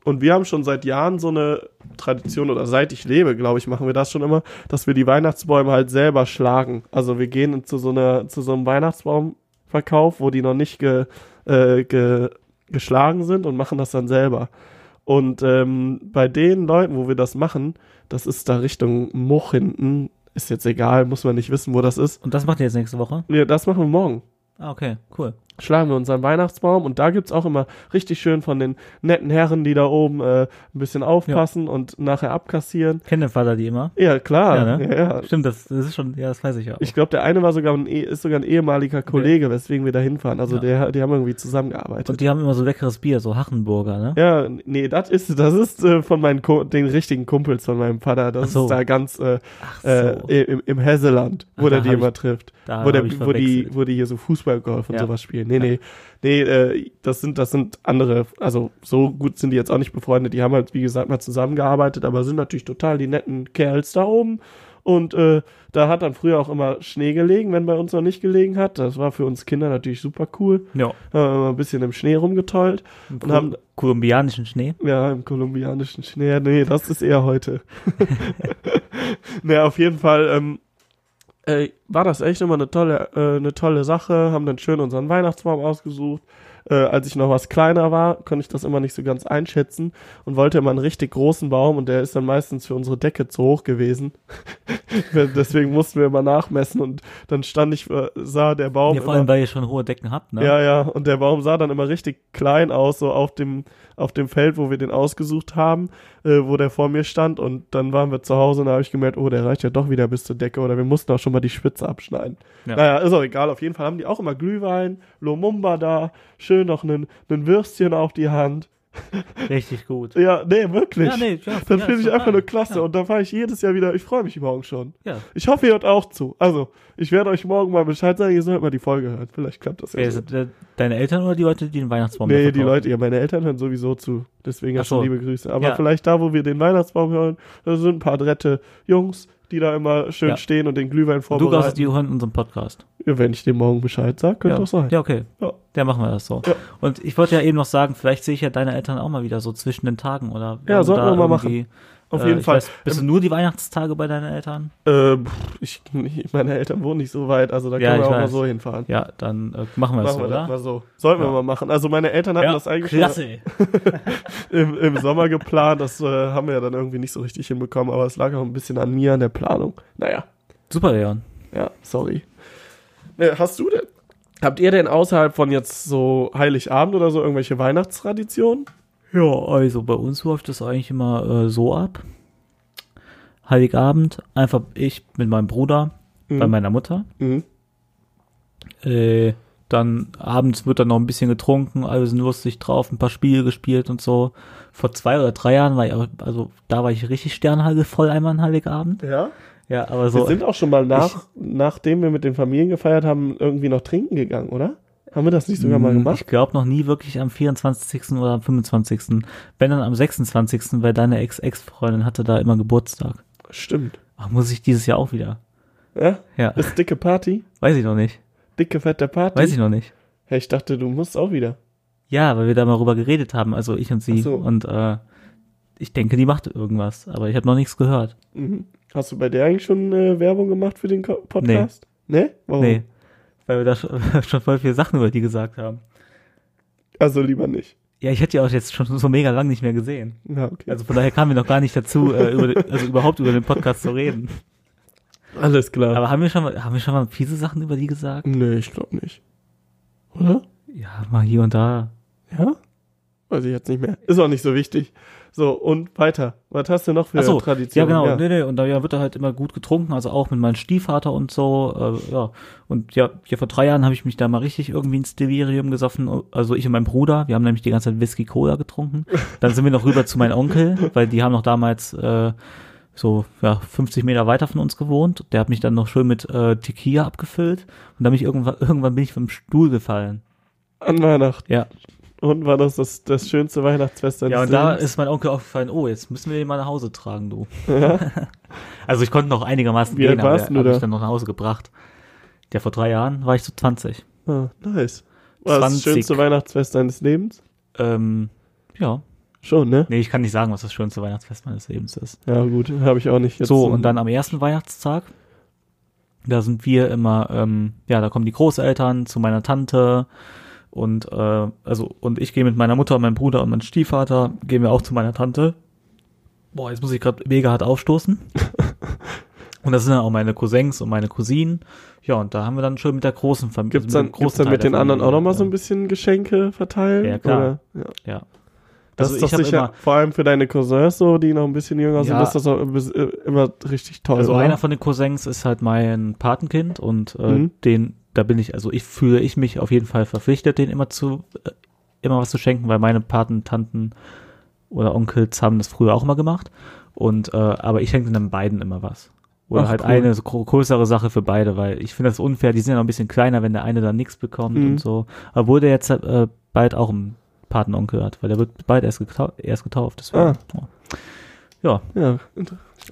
Und wir haben schon seit Jahren so eine Tradition, oder seit ich lebe, glaube ich, machen wir das schon immer, dass wir die Weihnachtsbäume halt selber schlagen. Also wir gehen zu so einer, zu so einem Weihnachtsbaumverkauf, wo die noch nicht ge, äh, ge, geschlagen sind und machen das dann selber. Und ähm, bei den Leuten, wo wir das machen, das ist da Richtung Much hinten, ist jetzt egal, muss man nicht wissen, wo das ist. und das macht ihr jetzt nächste Woche? Ja, das machen wir morgen. Ah, okay, cool. Schlagen wir unseren Weihnachtsbaum und da gibt's auch immer richtig schön von den netten Herren, die da oben äh, ein bisschen aufpassen und nachher abkassieren. Kennt der Vater die immer? Ja, klar. Ja, ne? ja, ja. Stimmt, das, das ist schon, ja, das weiß ich auch. Ich glaube, der eine war sogar ein, eh- ist sogar ein ehemaliger Kollege, weswegen wir da hinfahren. Also Ja. der, die haben irgendwie zusammengearbeitet. und die haben immer so leckeres Bier, so Hachenburger, ne? Ja, nee, das ist, das ist äh, von meinen Ko den richtigen Kumpels von meinem Vater. Das so. ist da ganz äh, äh, im, im Hesseland, wo Ach, der die immer trifft. Wo, der, wo, die, wo die hier so Fußballgolf und Ja. sowas spielen. Nee, nee. Nee, äh, das sind, das sind andere, also so gut sind die jetzt auch nicht befreundet. Die haben halt, wie gesagt, mal zusammengearbeitet, aber sind natürlich total die netten Kerls da oben. Und äh, da hat dann früher auch immer Schnee gelegen, wenn bei uns noch nicht gelegen hat. Das war für uns Kinder natürlich super cool. Ja. Haben wir ein bisschen im Schnee rumgetollt. Und haben- kolumbianischen Schnee. Ja, im kolumbianischen Schnee. Nee, das ist eher heute. naja, auf jeden Fall ähm, äh, war das echt immer eine tolle, äh, eine tolle Sache. Haben dann schön unseren Weihnachtsbaum ausgesucht. äh, als ich noch was kleiner war, konnte ich das immer nicht so ganz einschätzen und wollte immer einen richtig großen Baum und der ist dann meistens für unsere Decke zu hoch gewesen. Deswegen mussten wir immer nachmessen und dann stand ich, äh, sah der Baum. Ja, vor immer, allem, weil ihr schon hohe Decken habt, ne? ja, ja, und der Baum sah dann immer richtig klein aus, so auf dem, auf dem Feld, wo wir den ausgesucht haben, äh, wo der vor mir stand. Und dann waren wir zu Hause und da habe ich gemerkt, oh, der reicht ja doch wieder bis zur Decke oder wir mussten auch schon mal die Spitze abschneiden. Ja. Naja, ist auch egal. Auf jeden Fall haben die auch immer Glühwein, Lumumba da, schön noch einen Würstchen auf die Hand. Richtig gut. Ja, nee, wirklich. Ja, nee, ja, das ja, finde ich einfach geil. nur klasse. Ja. Und da fahre ich jedes Jahr wieder, ich freue mich morgen schon. Ja. Ich hoffe, ihr hört auch zu. Also, ich werde euch morgen mal Bescheid sagen, ihr sollt mal die Folge hören. Vielleicht klappt das ja. So. äh, deine Eltern oder die Leute, die den Weihnachtsbaum da Nee, die? Leute, ja, meine Eltern hören sowieso zu. Deswegen so. liebe Grüße. Aber vielleicht da, wo wir den Weihnachtsbaum hören, da sind ein paar adrette Jungs, die da immer schön Ja. stehen und den Glühwein Und du vorbereiten. die hören unseren Podcast. Ja, wenn ich dem morgen Bescheid sage, könnte ja. doch sein. Ja, okay. Ja. Ja, machen wir das so. Ja. Und ich wollte ja eben noch sagen, vielleicht sehe ich ja deine Eltern auch mal wieder so zwischen den Tagen oder. Ja, sollten wir mal irgendwie, Auf äh, jeden ich Fall. Weiß, bist du nur die Weihnachtstage bei deinen Eltern? Äh, ich, meine Eltern wohnen nicht so weit, also da Ja, können wir auch mal weiß. so hinfahren. Ja, dann äh, machen wir das Machen so, wir oder? mal so. Sollten Ja. wir mal machen. Also meine Eltern hatten das eigentlich schon im, im Sommer geplant. Das äh, haben wir ja dann irgendwie nicht so richtig hinbekommen, aber es lag auch ein bisschen an mir, an der Planung. Naja, Super, Leon. ja, sorry. Ne, hast du denn? Habt ihr denn außerhalb von jetzt so Heiligabend oder so irgendwelche Weihnachtstraditionen? Ja, also bei uns läuft das eigentlich immer äh, so ab. Heiligabend, einfach ich mit meinem Bruder, bei meiner Mutter. Mhm. Äh, dann abends wird dann noch ein bisschen getrunken, alle sind lustig drauf, ein paar Spiele gespielt und so. Vor zwei oder drei Jahren war ich auch, also da war ich richtig sternhagelvoll einmal an Heiligabend. Ja. Ja, aber Wir so. sind auch schon mal nach, nachdem wir mit den Familien gefeiert haben, irgendwie noch trinken gegangen, oder? Haben wir das nicht sogar mal Mm, gemacht? Ich glaube noch nie wirklich am 24. oder am 25. Wenn dann am 26., weil deine Ex-Ex-Freundin hatte da immer Geburtstag. Stimmt. Ach, muss ich dieses Jahr auch wieder. Ja? Ja, Ist dicke Party? weiß ich noch nicht. Dicke, fette Party? Weiß ich noch nicht. Hey, ich dachte, du musst auch wieder. Ja, weil wir da mal rüber geredet haben, also ich und sie. Ach so. Und äh, ich denke, die macht irgendwas, aber ich habe noch nichts gehört. Mhm. Hast du bei der eigentlich schon äh, Werbung gemacht für den Podcast? Nee. Warum? Nee. Weil wir da schon, voll viele Sachen über die gesagt haben. Also lieber nicht. Ja, ich hätte die auch jetzt schon so mega lang nicht mehr gesehen. Ja, okay. Also von daher kamen wir noch gar nicht dazu, äh, über, also überhaupt über den Podcast zu reden. Alles klar. Aber haben wir schon mal, haben wir schon mal fiese Sachen über die gesagt? nee, ich glaube nicht. Oder? Ja, mal hier und da. Ja? Weiß ich jetzt nicht mehr. Ist auch nicht so wichtig. So, und weiter. Was hast du noch für Ach so, Traditionen? Ja, genau. Nee, nee, und da ja, wird da halt immer gut getrunken, also auch mit meinem Stiefvater und so. Äh, ja. Und ja, hier vor drei Jahren habe ich mich da mal richtig irgendwie ins Delirium gesoffen. Also ich und mein Bruder, wir haben nämlich die ganze Zeit Whisky Cola getrunken. Dann sind wir noch rüber zu meinem Onkel, weil die haben noch damals äh, so ja, 50 Meter weiter von uns gewohnt. Der hat mich dann noch schön mit äh, Tequila abgefüllt und dann bin ich irgendwann, irgendwann bin ich vom Stuhl gefallen. An Weihnachten. Ja. Und war das das, das schönste Weihnachtsfest deines Ja, und da Lebens? ist mein Onkel aufgefallen, oh, jetzt müssen wir den mal nach Hause tragen, du. also ich konnte noch einigermaßen Wie gehen, aber du hat da? mich dann noch nach Hause gebracht. Der vor drei Jahren war ich so 20. Ah, nice. War das 20. schönste Weihnachtsfest deines Lebens? Ähm, ja. Schon, ne? Nee, ich kann nicht sagen, was das schönste Weihnachtsfest meines Lebens ist. Ja, gut, habe ich auch nicht jetzt. so, und dann am ersten Weihnachtstag, da sind wir immer, ähm, ja, da kommen die Großeltern zu meiner Tante und äh, also und ich gehe mit meiner Mutter und meinem Bruder und meinem Stiefvater gehen wir auch zu meiner Tante. Boah, jetzt muss ich gerade mega hart aufstoßen. und das sind dann auch meine Cousins und meine Cousinen. Ja, und da haben wir dann schön mit der großen Familie. Gibt's dann, gibt's dann mit den anderen auch nochmal so ein bisschen Geschenke verteilen? Ja, klar. Oder? Ja. Ja. Das Also ist doch sicher, immer- vor allem für deine Cousins so, die noch ein bisschen jünger sind, Ja. ist das auch äh, immer richtig toll. Also oder? einer von den Cousins ist halt mein Patenkind und äh, Mhm. den, da bin ich, also ich fühle ich mich auf jeden Fall verpflichtet, den immer zu, äh, immer was zu schenken, weil meine Patentanten oder Onkels haben das früher auch immer gemacht. Und äh, aber ich schenke dann beiden immer was. Oder Ach, halt cool. eine so größere Sache für beide, weil ich finde das unfair, die sind ja noch ein bisschen kleiner, wenn der eine dann nichts bekommt Mhm. und so. Obwohl der jetzt äh, bald auch einen Patenonkel hat, weil der wird bald erst, getau erst getauft. Deswegen, Ah. ja. Ja,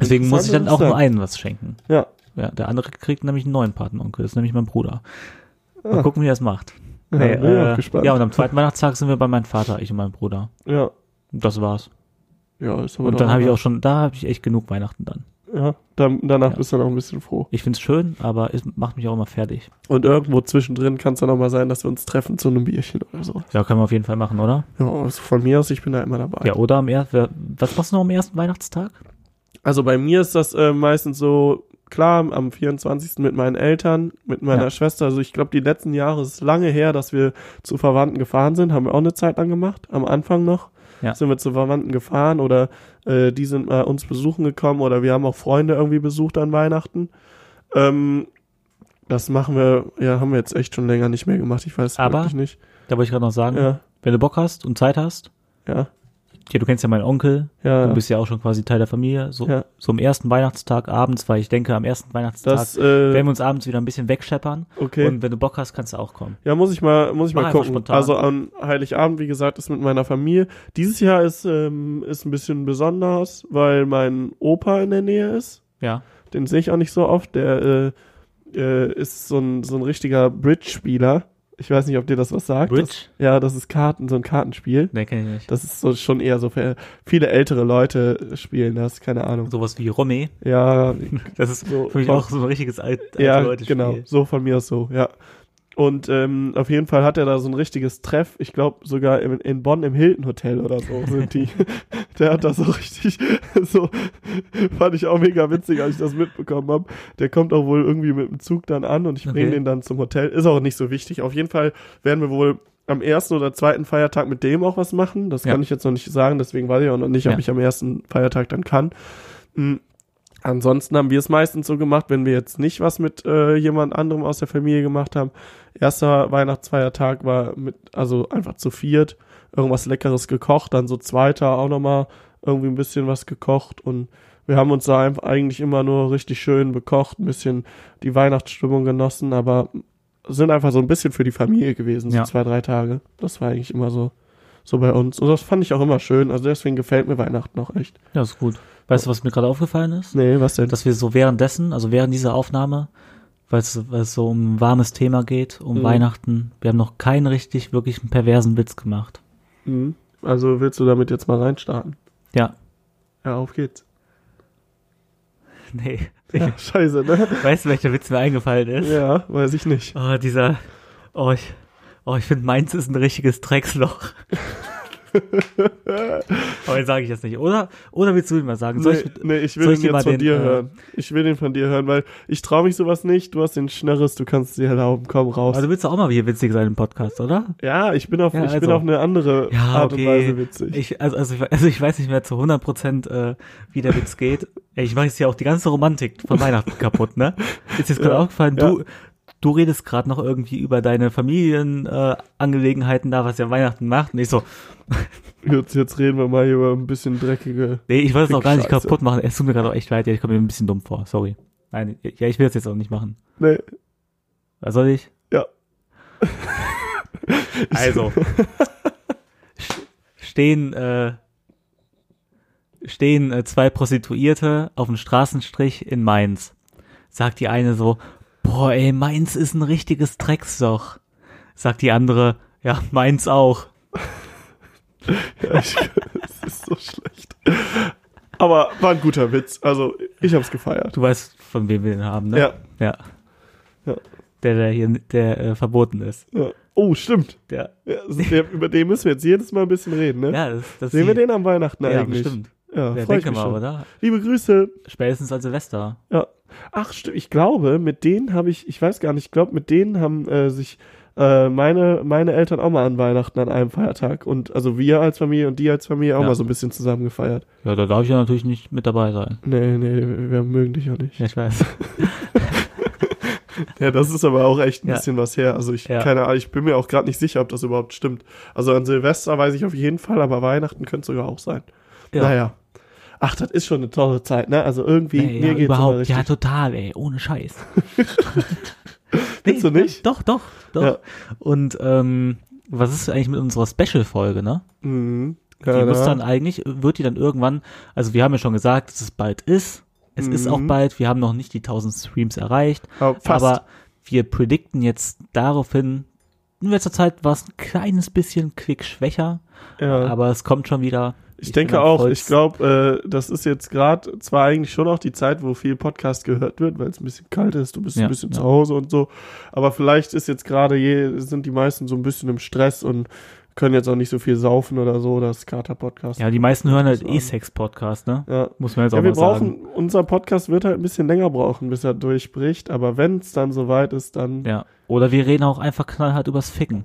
deswegen muss ich dann auch nur einen was schenken. Ja. Ja, der andere kriegt nämlich einen neuen Patenonkel, das ist nämlich mein Bruder. Mal Ah. gucken, wie er es macht. Ja, ich auch äh, gespannt. ja, und am zweiten Weihnachtstag sind wir bei meinem Vater, ich und mein Bruder. ja. Und das war's. Ja, ist aber Und dann habe ich auch schon, da habe ich echt genug Weihnachten dann. Ja, dann, danach Ja. bist du dann auch ein bisschen froh. Ich find's schön, aber es macht mich auch immer fertig. Und irgendwo zwischendrin kann es dann auch mal sein, dass wir uns treffen zu einem Bierchen oder so. Ja, können wir auf jeden Fall machen, oder? Ja, also von mir aus, ich bin da immer dabei. Ja, oder am ersten, was machst du noch am ersten Weihnachtstag? Also bei mir ist das äh, meistens so, klar, am 24. mit meinen Eltern, mit meiner Ja. Schwester. Also ich glaube, die letzten Jahre ist lange her, dass wir zu Verwandten gefahren sind. Haben wir auch eine Zeit lang gemacht, am Anfang noch. Ja. Sind wir zu Verwandten gefahren oder äh, die sind mal uns besuchen gekommen oder wir haben auch Freunde irgendwie besucht an Weihnachten. Ähm, das machen wir, ja, haben wir jetzt echt schon länger nicht mehr gemacht. Ich weiß Aber- wirklich nicht. Da wollte ich gerade noch sagen, Ja, wenn du Bock hast und Zeit hast, ja, ja, du kennst ja meinen Onkel, ja. du bist ja auch schon quasi Teil der Familie, so, Ja. so am ersten Weihnachtstag abends, weil ich denke, am ersten Weihnachtstag das, werden äh, wir uns abends wieder ein bisschen wegscheppern. okay. Und wenn du Bock hast, kannst du auch kommen. Ja, muss ich mal, muss ich Mach mal gucken. spontan. Also an Heiligabend, wie gesagt, ist mit meiner Familie. Dieses Jahr ist, ähm, ist ein bisschen besonders, weil mein Opa in der Nähe ist. Ja. Den sehe ich auch nicht so oft. Der äh, äh, ist so ein, so ein richtiger Bridge-Spieler. Ich weiß nicht, ob dir das was sagt. Bridge? Das, ja, das ist Karten, so ein Kartenspiel. Nee, kenn ich nicht. Das ist so schon eher so für viele ältere Leute spielen das, keine Ahnung. Sowas wie Romme. Ja, Das ist So, für mich auch so ein richtiges alt, alte Ja, Leute genau. So von mir aus so, ja. Und ähm, auf jeden Fall hat er da so ein richtiges Treff. Ich glaube sogar in, in Bonn im Hilton Hotel oder so sind die. Der hat das so richtig, so fand ich auch mega witzig, als ich das mitbekommen habe. Der kommt auch wohl irgendwie mit dem Zug dann an und ich bringe Okay. den dann zum Hotel. Ist auch nicht so wichtig. Auf jeden Fall werden wir wohl am ersten oder zweiten Feiertag mit dem auch was machen. Das Ja. kann ich jetzt noch nicht sagen, deswegen weiß ich auch noch nicht, ob Ja. ich am ersten Feiertag dann kann. Hm. Ansonsten haben wir es meistens so gemacht, wenn wir jetzt nicht was mit äh, jemand anderem aus der Familie gemacht haben. Erster Weihnachtsfeiertag war mit, also einfach zu viert, irgendwas Leckeres gekocht, dann so zweiter auch nochmal irgendwie ein bisschen was gekocht und wir haben uns da einfach eigentlich immer nur richtig schön bekocht, ein bisschen die Weihnachtsstimmung genossen, aber sind einfach so ein bisschen für die Familie gewesen, so Ja. zwei, drei Tage. Das war eigentlich immer so, so bei uns. Und das fand ich auch immer schön, also deswegen gefällt mir Weihnachten auch echt. Ja, ist gut. Weißt du, was mir gerade aufgefallen ist? Nee, was denn? Dass wir so währenddessen, also während dieser Aufnahme, weil es, so um ein warmes Thema geht, um Mhm. Weihnachten, wir haben noch keinen richtig, wirklich einen perversen Witz gemacht. Mhm. Also willst du damit jetzt mal reinstarten? Ja. Ja, auf geht's. Nee. Ja, scheiße, ne? Weißt du, welcher Witz mir eingefallen ist? Ja, weiß ich nicht. Oh, dieser, oh, ich, oh, ich finde, meins ist ein richtiges Drecksloch. Aber den sage ich jetzt nicht. Oder, oder willst du ihn mal sagen? Soll nee, ich, nee, ich will soll den ich jetzt von den, dir äh, hören. Ich will den von dir hören, weil ich traue mich sowas nicht. Du hast den Schnörres, du kannst es dir erlauben. Komm raus. also willst du auch mal hier witzig sein im Podcast, oder? ja, ich bin auf, Ja, ich bin also. auf eine andere Ja, Art okay. und Weise witzig. Ich, also, also, ich, also ich weiß nicht mehr zu 100 Prozent, äh, wie der Witz geht. Ich mache jetzt ja auch die ganze Romantik von Weihnachten kaputt, ne? Ist jetzt gerade Ja, aufgefallen, du, du redest gerade noch irgendwie über deine Familienangelegenheiten äh, da, was ja Weihnachten macht. Und ich so, Jetzt, jetzt reden wir mal hier über ein bisschen dreckige. nee, ich wollte es auch gar nicht kaputt machen. Es tut mir gerade auch echt leid, ja, ich komme mir ein bisschen dumm vor, sorry. Nein, ja, ich will das jetzt auch nicht machen. Nee, Was soll ich? Ja. Also. st- stehen, äh, stehen äh, zwei Prostituierte auf dem Straßenstrich in Mainz. Sagt die eine so, boah ey, Mainz ist ein richtiges Drecksloch. Sagt die andere, ja, Mainz auch. ja, ich, das ist so schlecht. Aber war ein guter Witz. Also, ich hab's gefeiert. Du weißt, von wem wir den haben, ne? Ja. Ja. Ja. Der, der hier, der äh, verboten ist. ja. Oh, stimmt. Ja, der, über den müssen wir jetzt jedes Mal ein bisschen reden, ne? ja, das, das Sehen wir den am Weihnachten Ja, eigentlich? bestimmt. Ja, Ja, denke mich mal, schon. oder? Liebe Grüße. Spätestens als Silvester. Ja. Ach, stimmt. Ich glaube, mit denen habe ich, ich weiß gar nicht, ich glaube, mit denen haben äh, sich äh, meine, meine Eltern auch mal an Weihnachten an einem Feiertag und also wir als Familie und die als Familie auch Ja. mal so ein bisschen zusammen gefeiert. Ja, da darf ich ja natürlich nicht mit dabei sein. Nee, nee, wir mögen dich auch nicht. Ja, ich weiß. Ja, das ist aber auch echt ein Ja. bisschen was her. Also ich, Ja. keine Ahnung, ich bin mir auch gerade nicht sicher, ob das überhaupt stimmt. Also an Silvester weiß ich auf jeden Fall, aber Weihnachten könnte sogar auch sein. Ja. Naja. Ach, das ist schon eine tolle Zeit, ne? Also irgendwie, Nee, mir ja, geht's überhaupt, ja, total, ey, ohne Scheiß. Findest du nicht? Doch, doch, doch. Ja. Und ähm, was ist eigentlich mit unserer Special-Folge, ne? Mhm. Die Ja, muss da- dann eigentlich, wird die dann irgendwann, also wir haben ja schon gesagt, dass es bald ist. Es ist auch Mhm. bald, wir haben noch nicht die 1000 Streams erreicht, aber fast. aber wir predikten jetzt daraufhin, in letzter Zeit war es ein kleines bisschen quickschwächer, Ja. aber es kommt schon wieder. Ich, denke auch, vollsten- ich glaube, äh, das ist jetzt gerade zwar eigentlich schon auch die Zeit, wo viel Podcast gehört wird, weil es ein bisschen kalt ist, du bist Ja, ein bisschen ja. zu Hause und so. Aber vielleicht ist jetzt gerade je, sind die meisten so ein bisschen im Stress und können jetzt auch nicht so viel saufen oder so, das Kater-Podcast. Ja, die meisten hören halt So. eh Sex-Podcast, ne? Ja. Muss man jetzt auch Ja, wir mal sagen. brauchen, unser Podcast wird halt ein bisschen länger brauchen, bis er durchbricht, aber wenn es dann soweit ist, dann, Ja. Oder wir reden auch einfach knallhart übers Ficken.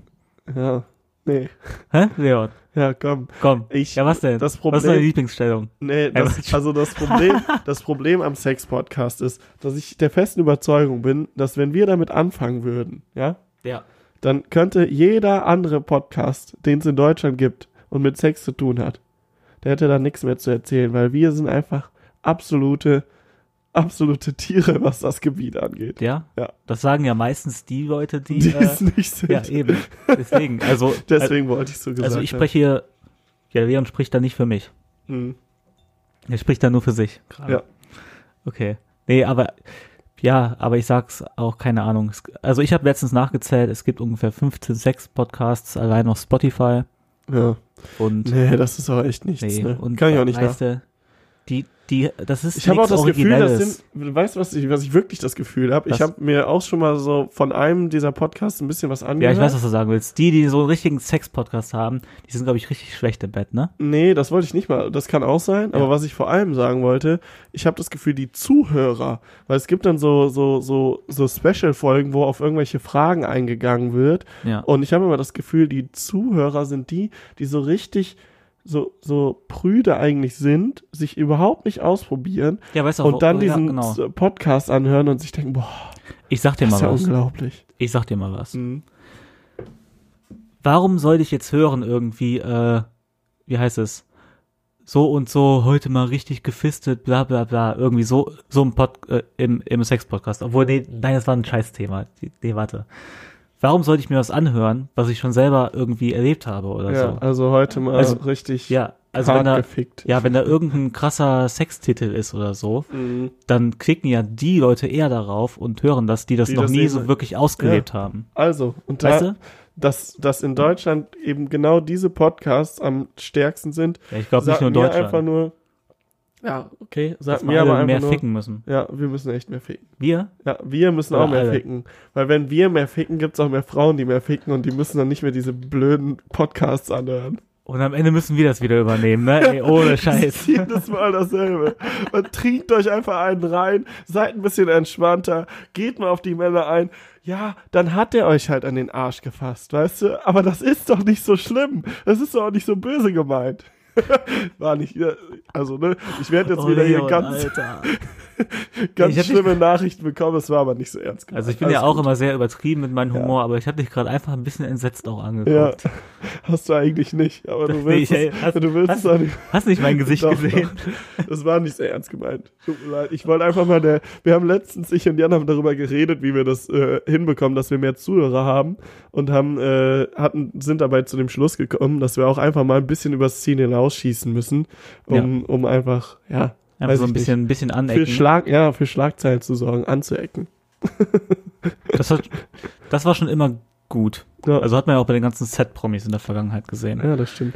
ja, nee, Hä, Leon? Ja, komm. Komm. Ich, Ja, was denn? das was ist deine Problem, Lieblingsstellung? nee, das, also das Problem, das Problem am Sex-Podcast ist, dass ich der festen Überzeugung bin, dass wenn wir damit anfangen würden, ja, Ja. dann könnte jeder andere Podcast, den es in Deutschland gibt und mit Sex zu tun hat, der hätte da nichts mehr zu erzählen, weil wir sind einfach absolute, absolute Tiere, was das Gebiet angeht. Ja? Ja. Das sagen ja meistens die Leute, die, Die äh, es nicht sind. ja, eben. Deswegen, also, Deswegen wollte ich so gesagt also ich spreche hier, ja, Leon spricht da nicht für mich. Hm. Er spricht da nur für sich. gerade. Ja. Okay. Nee, aber ja, aber ich sag's auch, keine Ahnung. Also ich habe letztens nachgezählt, es gibt ungefähr 15 Sex-Podcasts allein auf Spotify Ja. und Nee, das ist auch echt nichts. nee, ne? und Kann ich auch nicht weißt die, die, das ist Ich habe auch das Gefühl, das Originelles. sind, weißt du, was ich, was ich wirklich das Gefühl habe? Ich habe mir auch schon mal so von einem dieser Podcasts ein bisschen was Ja, angehört. ich weiß, was du sagen willst. Die, die so einen richtigen Sex-Podcast haben, die sind, glaube ich, richtig schlecht im Bett, ne? Nee, das wollte ich nicht mal. Das kann auch sein. Ja. Aber was ich vor allem sagen wollte, ich habe das Gefühl, die Zuhörer, weil es gibt dann so so so so Special-Folgen, wo auf irgendwelche Fragen eingegangen wird. Ja. Und ich habe immer das Gefühl, die Zuhörer sind die, die so richtig so so prüde eigentlich sind, sich überhaupt nicht ausprobieren Ja, weißt du und dann ja, diesen genau. Podcast anhören und sich denken, boah, Ich sag dir das mal ist ja was. unglaublich. Ich sag dir mal was. Mhm. Warum sollte ich jetzt hören irgendwie, äh, wie heißt es? So und so, heute mal richtig gefistet, bla bla bla, irgendwie so, so im Pod, äh, im, im Sex-Podcast. Obwohl, nee, nein, das war ein Scheißthema. Nee, warte. Warum sollte ich mir was anhören, was ich schon selber irgendwie erlebt habe oder Ja, so? also heute mal Also, richtig Ja, also wenn da, gefickt. ja, wenn da irgendein krasser Sextitel ist oder so, Mhm. dann klicken ja die Leute eher darauf und hören das, die das Die noch das nie so wirklich ausgelebt haben. Also, und da, Weißt du? dass, dass in Deutschland eben genau diese Podcasts am stärksten sind. Ja, ich glaube nicht nur in Deutschland. einfach nur, ja, okay, sag dass wir aber mehr nur, ficken müssen. ja, wir müssen echt mehr ficken. Wir? Ja, wir müssen Oder auch mehr alle. ficken. Weil wenn wir mehr ficken, gibt's auch mehr Frauen, die mehr ficken und die müssen dann nicht mehr diese blöden Podcasts anhören. Und am Ende müssen wir das wieder übernehmen, ne? Ey, ohne Das Scheiß. ist jedes Mal dasselbe. Und trinkt euch einfach einen rein, seid ein bisschen entspannter, geht mal auf die Männer ein. Ja, dann hat er euch halt an den Arsch gefasst, weißt du? Aber das ist doch nicht so schlimm. Das ist doch auch nicht so böse gemeint. War nicht, also ne, ich werde jetzt Oh, wieder hier ganz, Alter. ganz Ich schlimme Nachrichten bekommen, es war aber nicht so ernst gemeint. Also ich bin ja Alles auch gut. immer sehr übertrieben mit meinem Ja. Humor, aber ich habe dich gerade einfach ein bisschen entsetzt auch Ja, angeguckt. hast du eigentlich nicht, aber du Nee, willst, ey, es, hast- du willst hast- es auch nicht. Hast nicht mein Gesicht Doch, gesehen? Das war nicht sehr ernst gemeint. Tut mir leid. Ich wollte einfach mal der. Wir haben letztens, ich und Jan haben darüber geredet, wie wir das äh, hinbekommen, dass wir mehr Zuhörer haben und haben, äh, hatten, sind dabei zu dem Schluss gekommen, dass wir auch einfach mal ein bisschen übers Ziel hinausschießen müssen, um, um einfach, ja, Einfach so ein bisschen, ein bisschen für anecken. Schlag, ja, für Schlagzeilen zu sorgen, anzuecken. Das, hat, das war schon immer gut. Ja, Also hat man ja auch bei den ganzen Set-Promis in der Vergangenheit gesehen. ja das stimmt.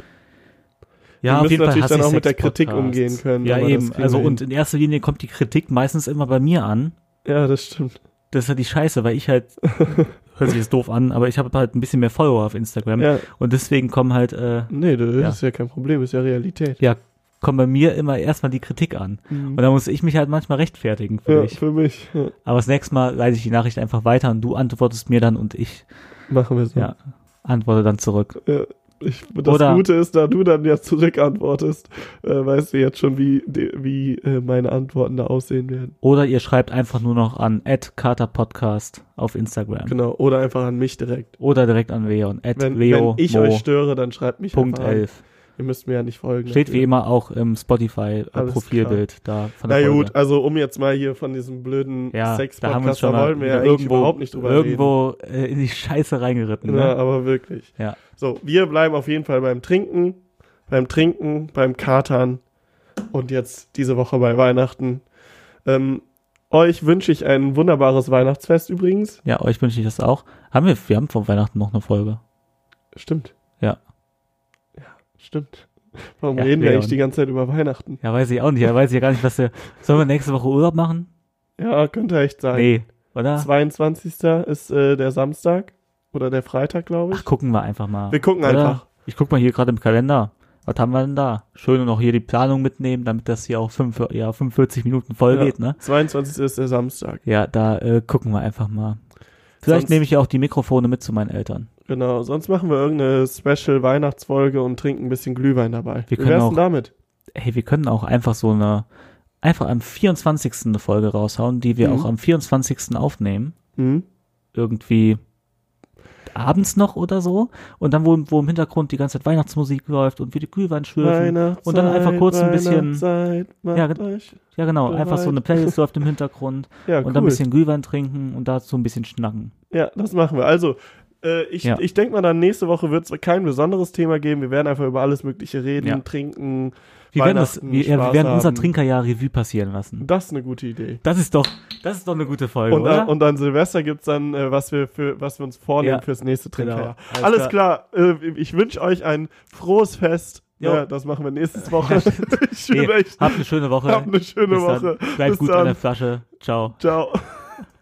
Ja, Wir auf jeden Fall natürlich dann auch mit der. Kritik umgehen können, Ja, eben. Also und in erster Linie kommt die Kritik meistens immer bei mir an. Ja, das stimmt. Das ist ja die Scheiße, weil ich halt, hört sich jetzt doof an, aber ich habe halt ein bisschen mehr Follower auf Instagram. Ja, Und deswegen kommen halt, äh, nee, das Ja. ist ja kein Problem, ist ja Realität. ja, kommen bei mir immer erstmal die Kritik an. Und da muss ich mich halt manchmal rechtfertigen für ja, dich. für mich. Ja, Aber das nächste Mal leite ich die Nachricht einfach weiter und du antwortest mir dann und ich machen wir so. ja, antworte dann zurück. Ja, ich, das Oder- Gute ist, da du dann ja zurückantwortest, äh, weißt du jetzt schon, wie, die- wie äh, meine Antworten da aussehen werden. Oder ihr schreibt einfach nur noch an @katerpodcast auf Instagram. Genau. Oder einfach an mich direkt. Oder direkt an Leon. Wenn, wenn ich Mo. euch störe, dann schreibt mich Punkt einfach an. 11. Ihr müsst mir ja nicht folgen. Steht wie dafür. immer auch im Spotify äh, da von Na der Folge. gut, also um jetzt mal hier von diesem blöden Ja, da haben wir uns Sex-Podcast, da mal wollen wir ja irgendwo, überhaupt nicht drüber irgendwo äh, in die Scheiße reingeritten. reden. Ja, Ne? aber wirklich. Ja. So, wir bleiben auf jeden Fall beim Trinken, beim Trinken, beim Katern und jetzt diese Woche bei Weihnachten. Ähm, Euch wünsche ich ein wunderbares Weihnachtsfest übrigens. Ja, euch wünsche ich das auch. Haben wir, wir haben vor Weihnachten noch eine Folge. Stimmt. Ja. Stimmt. Warum Ja, reden wir eigentlich die ganze Zeit über Weihnachten? Ja, weiß ich auch nicht. Ja, weiß ich ja gar nicht, was wir. Sollen wir nächste Woche Urlaub machen? Ja, könnte echt sein. Nee, oder? 22. ist äh, der Samstag oder der Freitag, glaube ich. Ach, gucken wir einfach mal. Wir gucken Oder? einfach. Ich guck mal hier gerade im Kalender. Was haben wir denn da? Schön noch hier die Planung mitnehmen, damit das hier auch fünf, ja, 45 Minuten voll Ja. geht, ne? 22. ist der Samstag. Ja, da äh, gucken wir einfach mal. Vielleicht Sonst- nehme ich ja auch die Mikrofone mit zu meinen Eltern. Genau. Sonst machen wir irgendeine Special Weihnachtsfolge und trinken ein bisschen Glühwein dabei. Wir Wie können wär's auch- denn damit? Hey, wir können auch einfach so eine, einfach am 24. eine Folge raushauen, die wir Mhm. auch am 24. aufnehmen. Hm? Irgendwie abends noch oder so. Und dann, wo, wo im Hintergrund die ganze Zeit Weihnachtsmusik läuft und wir die Glühwein schürfen. Und dann einfach kurz ein bisschen- Ja. Ja, genau. Einfach so eine Playlist läuft im Hintergrund. Ja, und cool. dann ein bisschen Glühwein trinken und dazu ein bisschen schnacken. Ja, das machen wir. Also, äh, ich, Ja. ich denke mal, dann nächste Woche wird es kein besonderes Thema geben. Wir werden einfach über alles Mögliche reden, Ja. trinken. Wir werden, das, wir, ja, wir werden unser haben. Trinkerjahr Revue passieren lassen. Das ist eine gute Idee. Das ist doch, das ist doch eine gute Folge, Und, oder? äh, und an Silvester gibt's dann, äh, was wir für, was wir uns vornehmen Ja. fürs nächste Genau. Trinkerjahr. Alles Alles, klar. Äh, ich wünsche euch ein frohes Fest. Jo. Ja, das machen wir nächste Woche. ich Nee, echt. habt eine schöne Woche. Habt eine schöne Bis Woche. Dann. Bleibt Bis gut dann. an der Flasche. Ciao. Ciao.